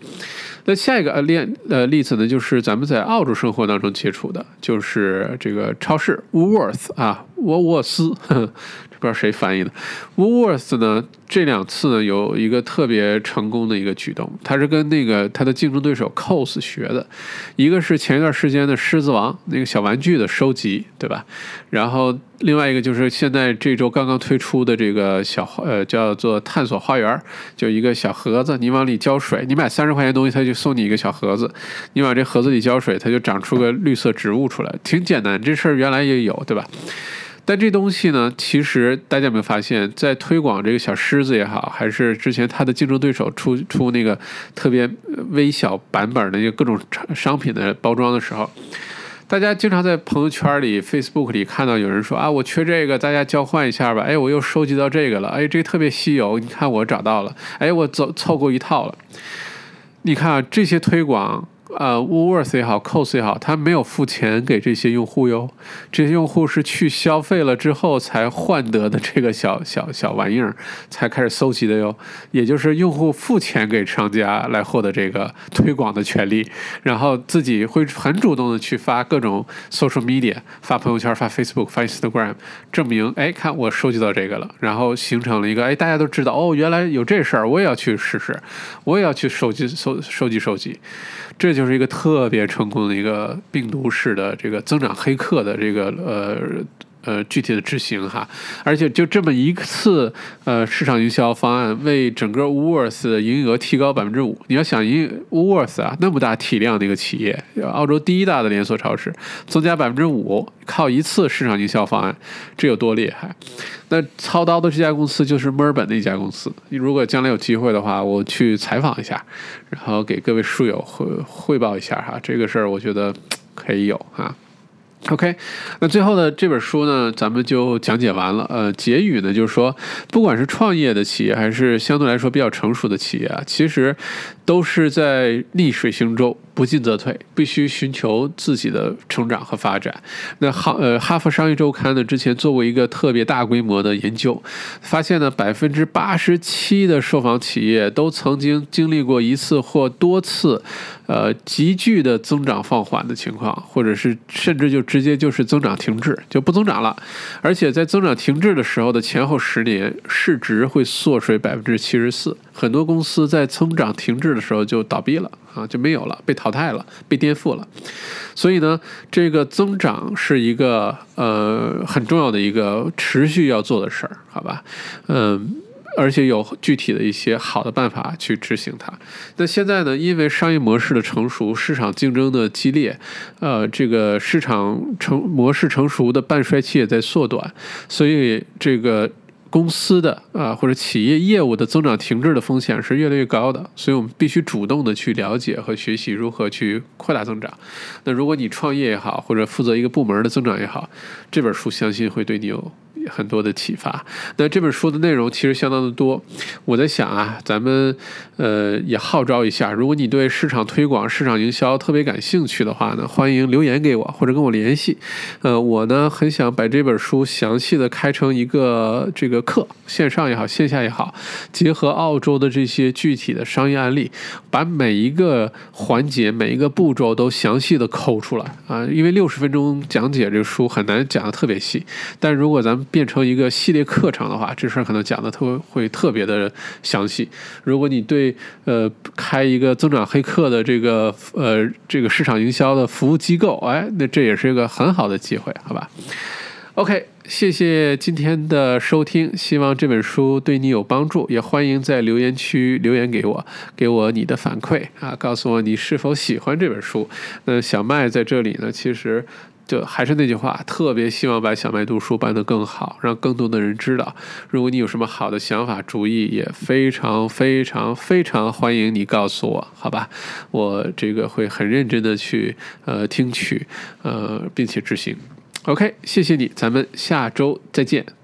那下一个呃例呃例子呢，就是咱们在澳洲生活当中接触的，就是这个超市 Woolworth 啊沃沃斯。<laughs> 不知道谁翻译的，Woolworths 呢？这两次呢有一个特别成功的一个举动，它是跟那个它的竞争对手 Cos 学的，一个是前一段时间的狮子王那个小玩具的收集，对吧？然后另外一个就是现在这周刚刚推出的这个小呃叫做探索花园，就一个小盒子，你往里浇水，你买三十块钱东西，他就送你一个小盒子，你往这盒子里浇水，它就长出个绿色植物出来，挺简单，这事儿原来也有，对吧？但这东西呢，其实大家有没有发现，在推广这个小狮子也好，还是之前它的竞争对手出出那个特别微小版本的那个各种商品的包装的时候，大家经常在朋友圈里、Facebook 里看到有人说啊，我缺这个，大家交换一下吧。哎，我又收集到这个了，哎，这个特别稀有，你看我找到了，哎，我走凑够一套了。你看啊，这些推广。呃 w o o r t h 也好，cost 也好，他没有付钱给这些用户哟。这些用户是去消费了之后才换得的这个小小小玩意儿，才开始搜集的哟。也就是用户付钱给商家来获得这个推广的权利，然后自己会很主动的去发各种 social media，发朋友圈、发 Facebook、发 Instagram，证明哎，看我收集到这个了，然后形成了一个哎，大家都知道哦，原来有这事儿，我也要去试试，我也要去收集、收收集、收集。这就就是一个特别成功的一个病毒式的这个增长黑客的这个呃呃具体的执行哈，而且就这么一次呃市场营销方案，为整个 Woolworths 的营业额提高百分之五。你要想营 Woolworths 啊那么大体量的一个企业，澳洲第一大的连锁超市，增加百分之五，靠一次市场营销方案，这有多厉害？那操刀的这家公司就是墨尔本的一家公司。你如果将来有机会的话，我去采访一下，然后给各位书友汇汇报一下哈。这个事儿我觉得可以有哈。OK，那最后的这本书呢，咱们就讲解完了。呃，结语呢，就是说，不管是创业的企业，还是相对来说比较成熟的企业啊，其实都是在逆水行舟。不进则退，必须寻求自己的成长和发展。那哈呃，哈佛商业周刊呢之前做过一个特别大规模的研究，发现呢百分之八十七的受访企业都曾经经历过一次或多次，呃急剧的增长放缓的情况，或者是甚至就直接就是增长停滞，就不增长了。而且在增长停滞的时候的前后十年，市值会缩水百分之七十四。很多公司在增长停滞的时候就倒闭了。啊，就没有了，被淘汰了，被颠覆了。所以呢，这个增长是一个呃很重要的一个持续要做的事儿，好吧？嗯，而且有具体的一些好的办法去执行它。那现在呢，因为商业模式的成熟，市场竞争的激烈，呃，这个市场成模式成熟的半衰期也在缩短，所以这个。公司的啊或者企业业务的增长停滞的风险是越来越高的，所以我们必须主动的去了解和学习如何去扩大增长。那如果你创业也好，或者负责一个部门的增长也好，这本书相信会对你有。很多的启发。那这本书的内容其实相当的多。我在想啊，咱们呃也号召一下，如果你对市场推广、市场营销特别感兴趣的话呢，欢迎留言给我或者跟我联系。呃，我呢很想把这本书详细的开成一个这个课，线上也好，线下也好，结合澳洲的这些具体的商业案例，把每一个环节、每一个步骤都详细的抠出来啊。因为六十分钟讲解这个书很难讲的特别细，但如果咱们变成一个系列课程的话，这事儿可能讲的特会特别的详细。如果你对呃开一个增长黑客的这个呃这个市场营销的服务机构，哎，那这也是一个很好的机会，好吧？OK，谢谢今天的收听，希望这本书对你有帮助，也欢迎在留言区留言给我，给我你的反馈啊，告诉我你是否喜欢这本书。那小麦在这里呢，其实。就还是那句话，特别希望把小麦读书办得更好，让更多的人知道。如果你有什么好的想法、主意，也非常非常非常欢迎你告诉我，好吧？我这个会很认真的去呃听取，呃，并且执行。OK，谢谢你，咱们下周再见。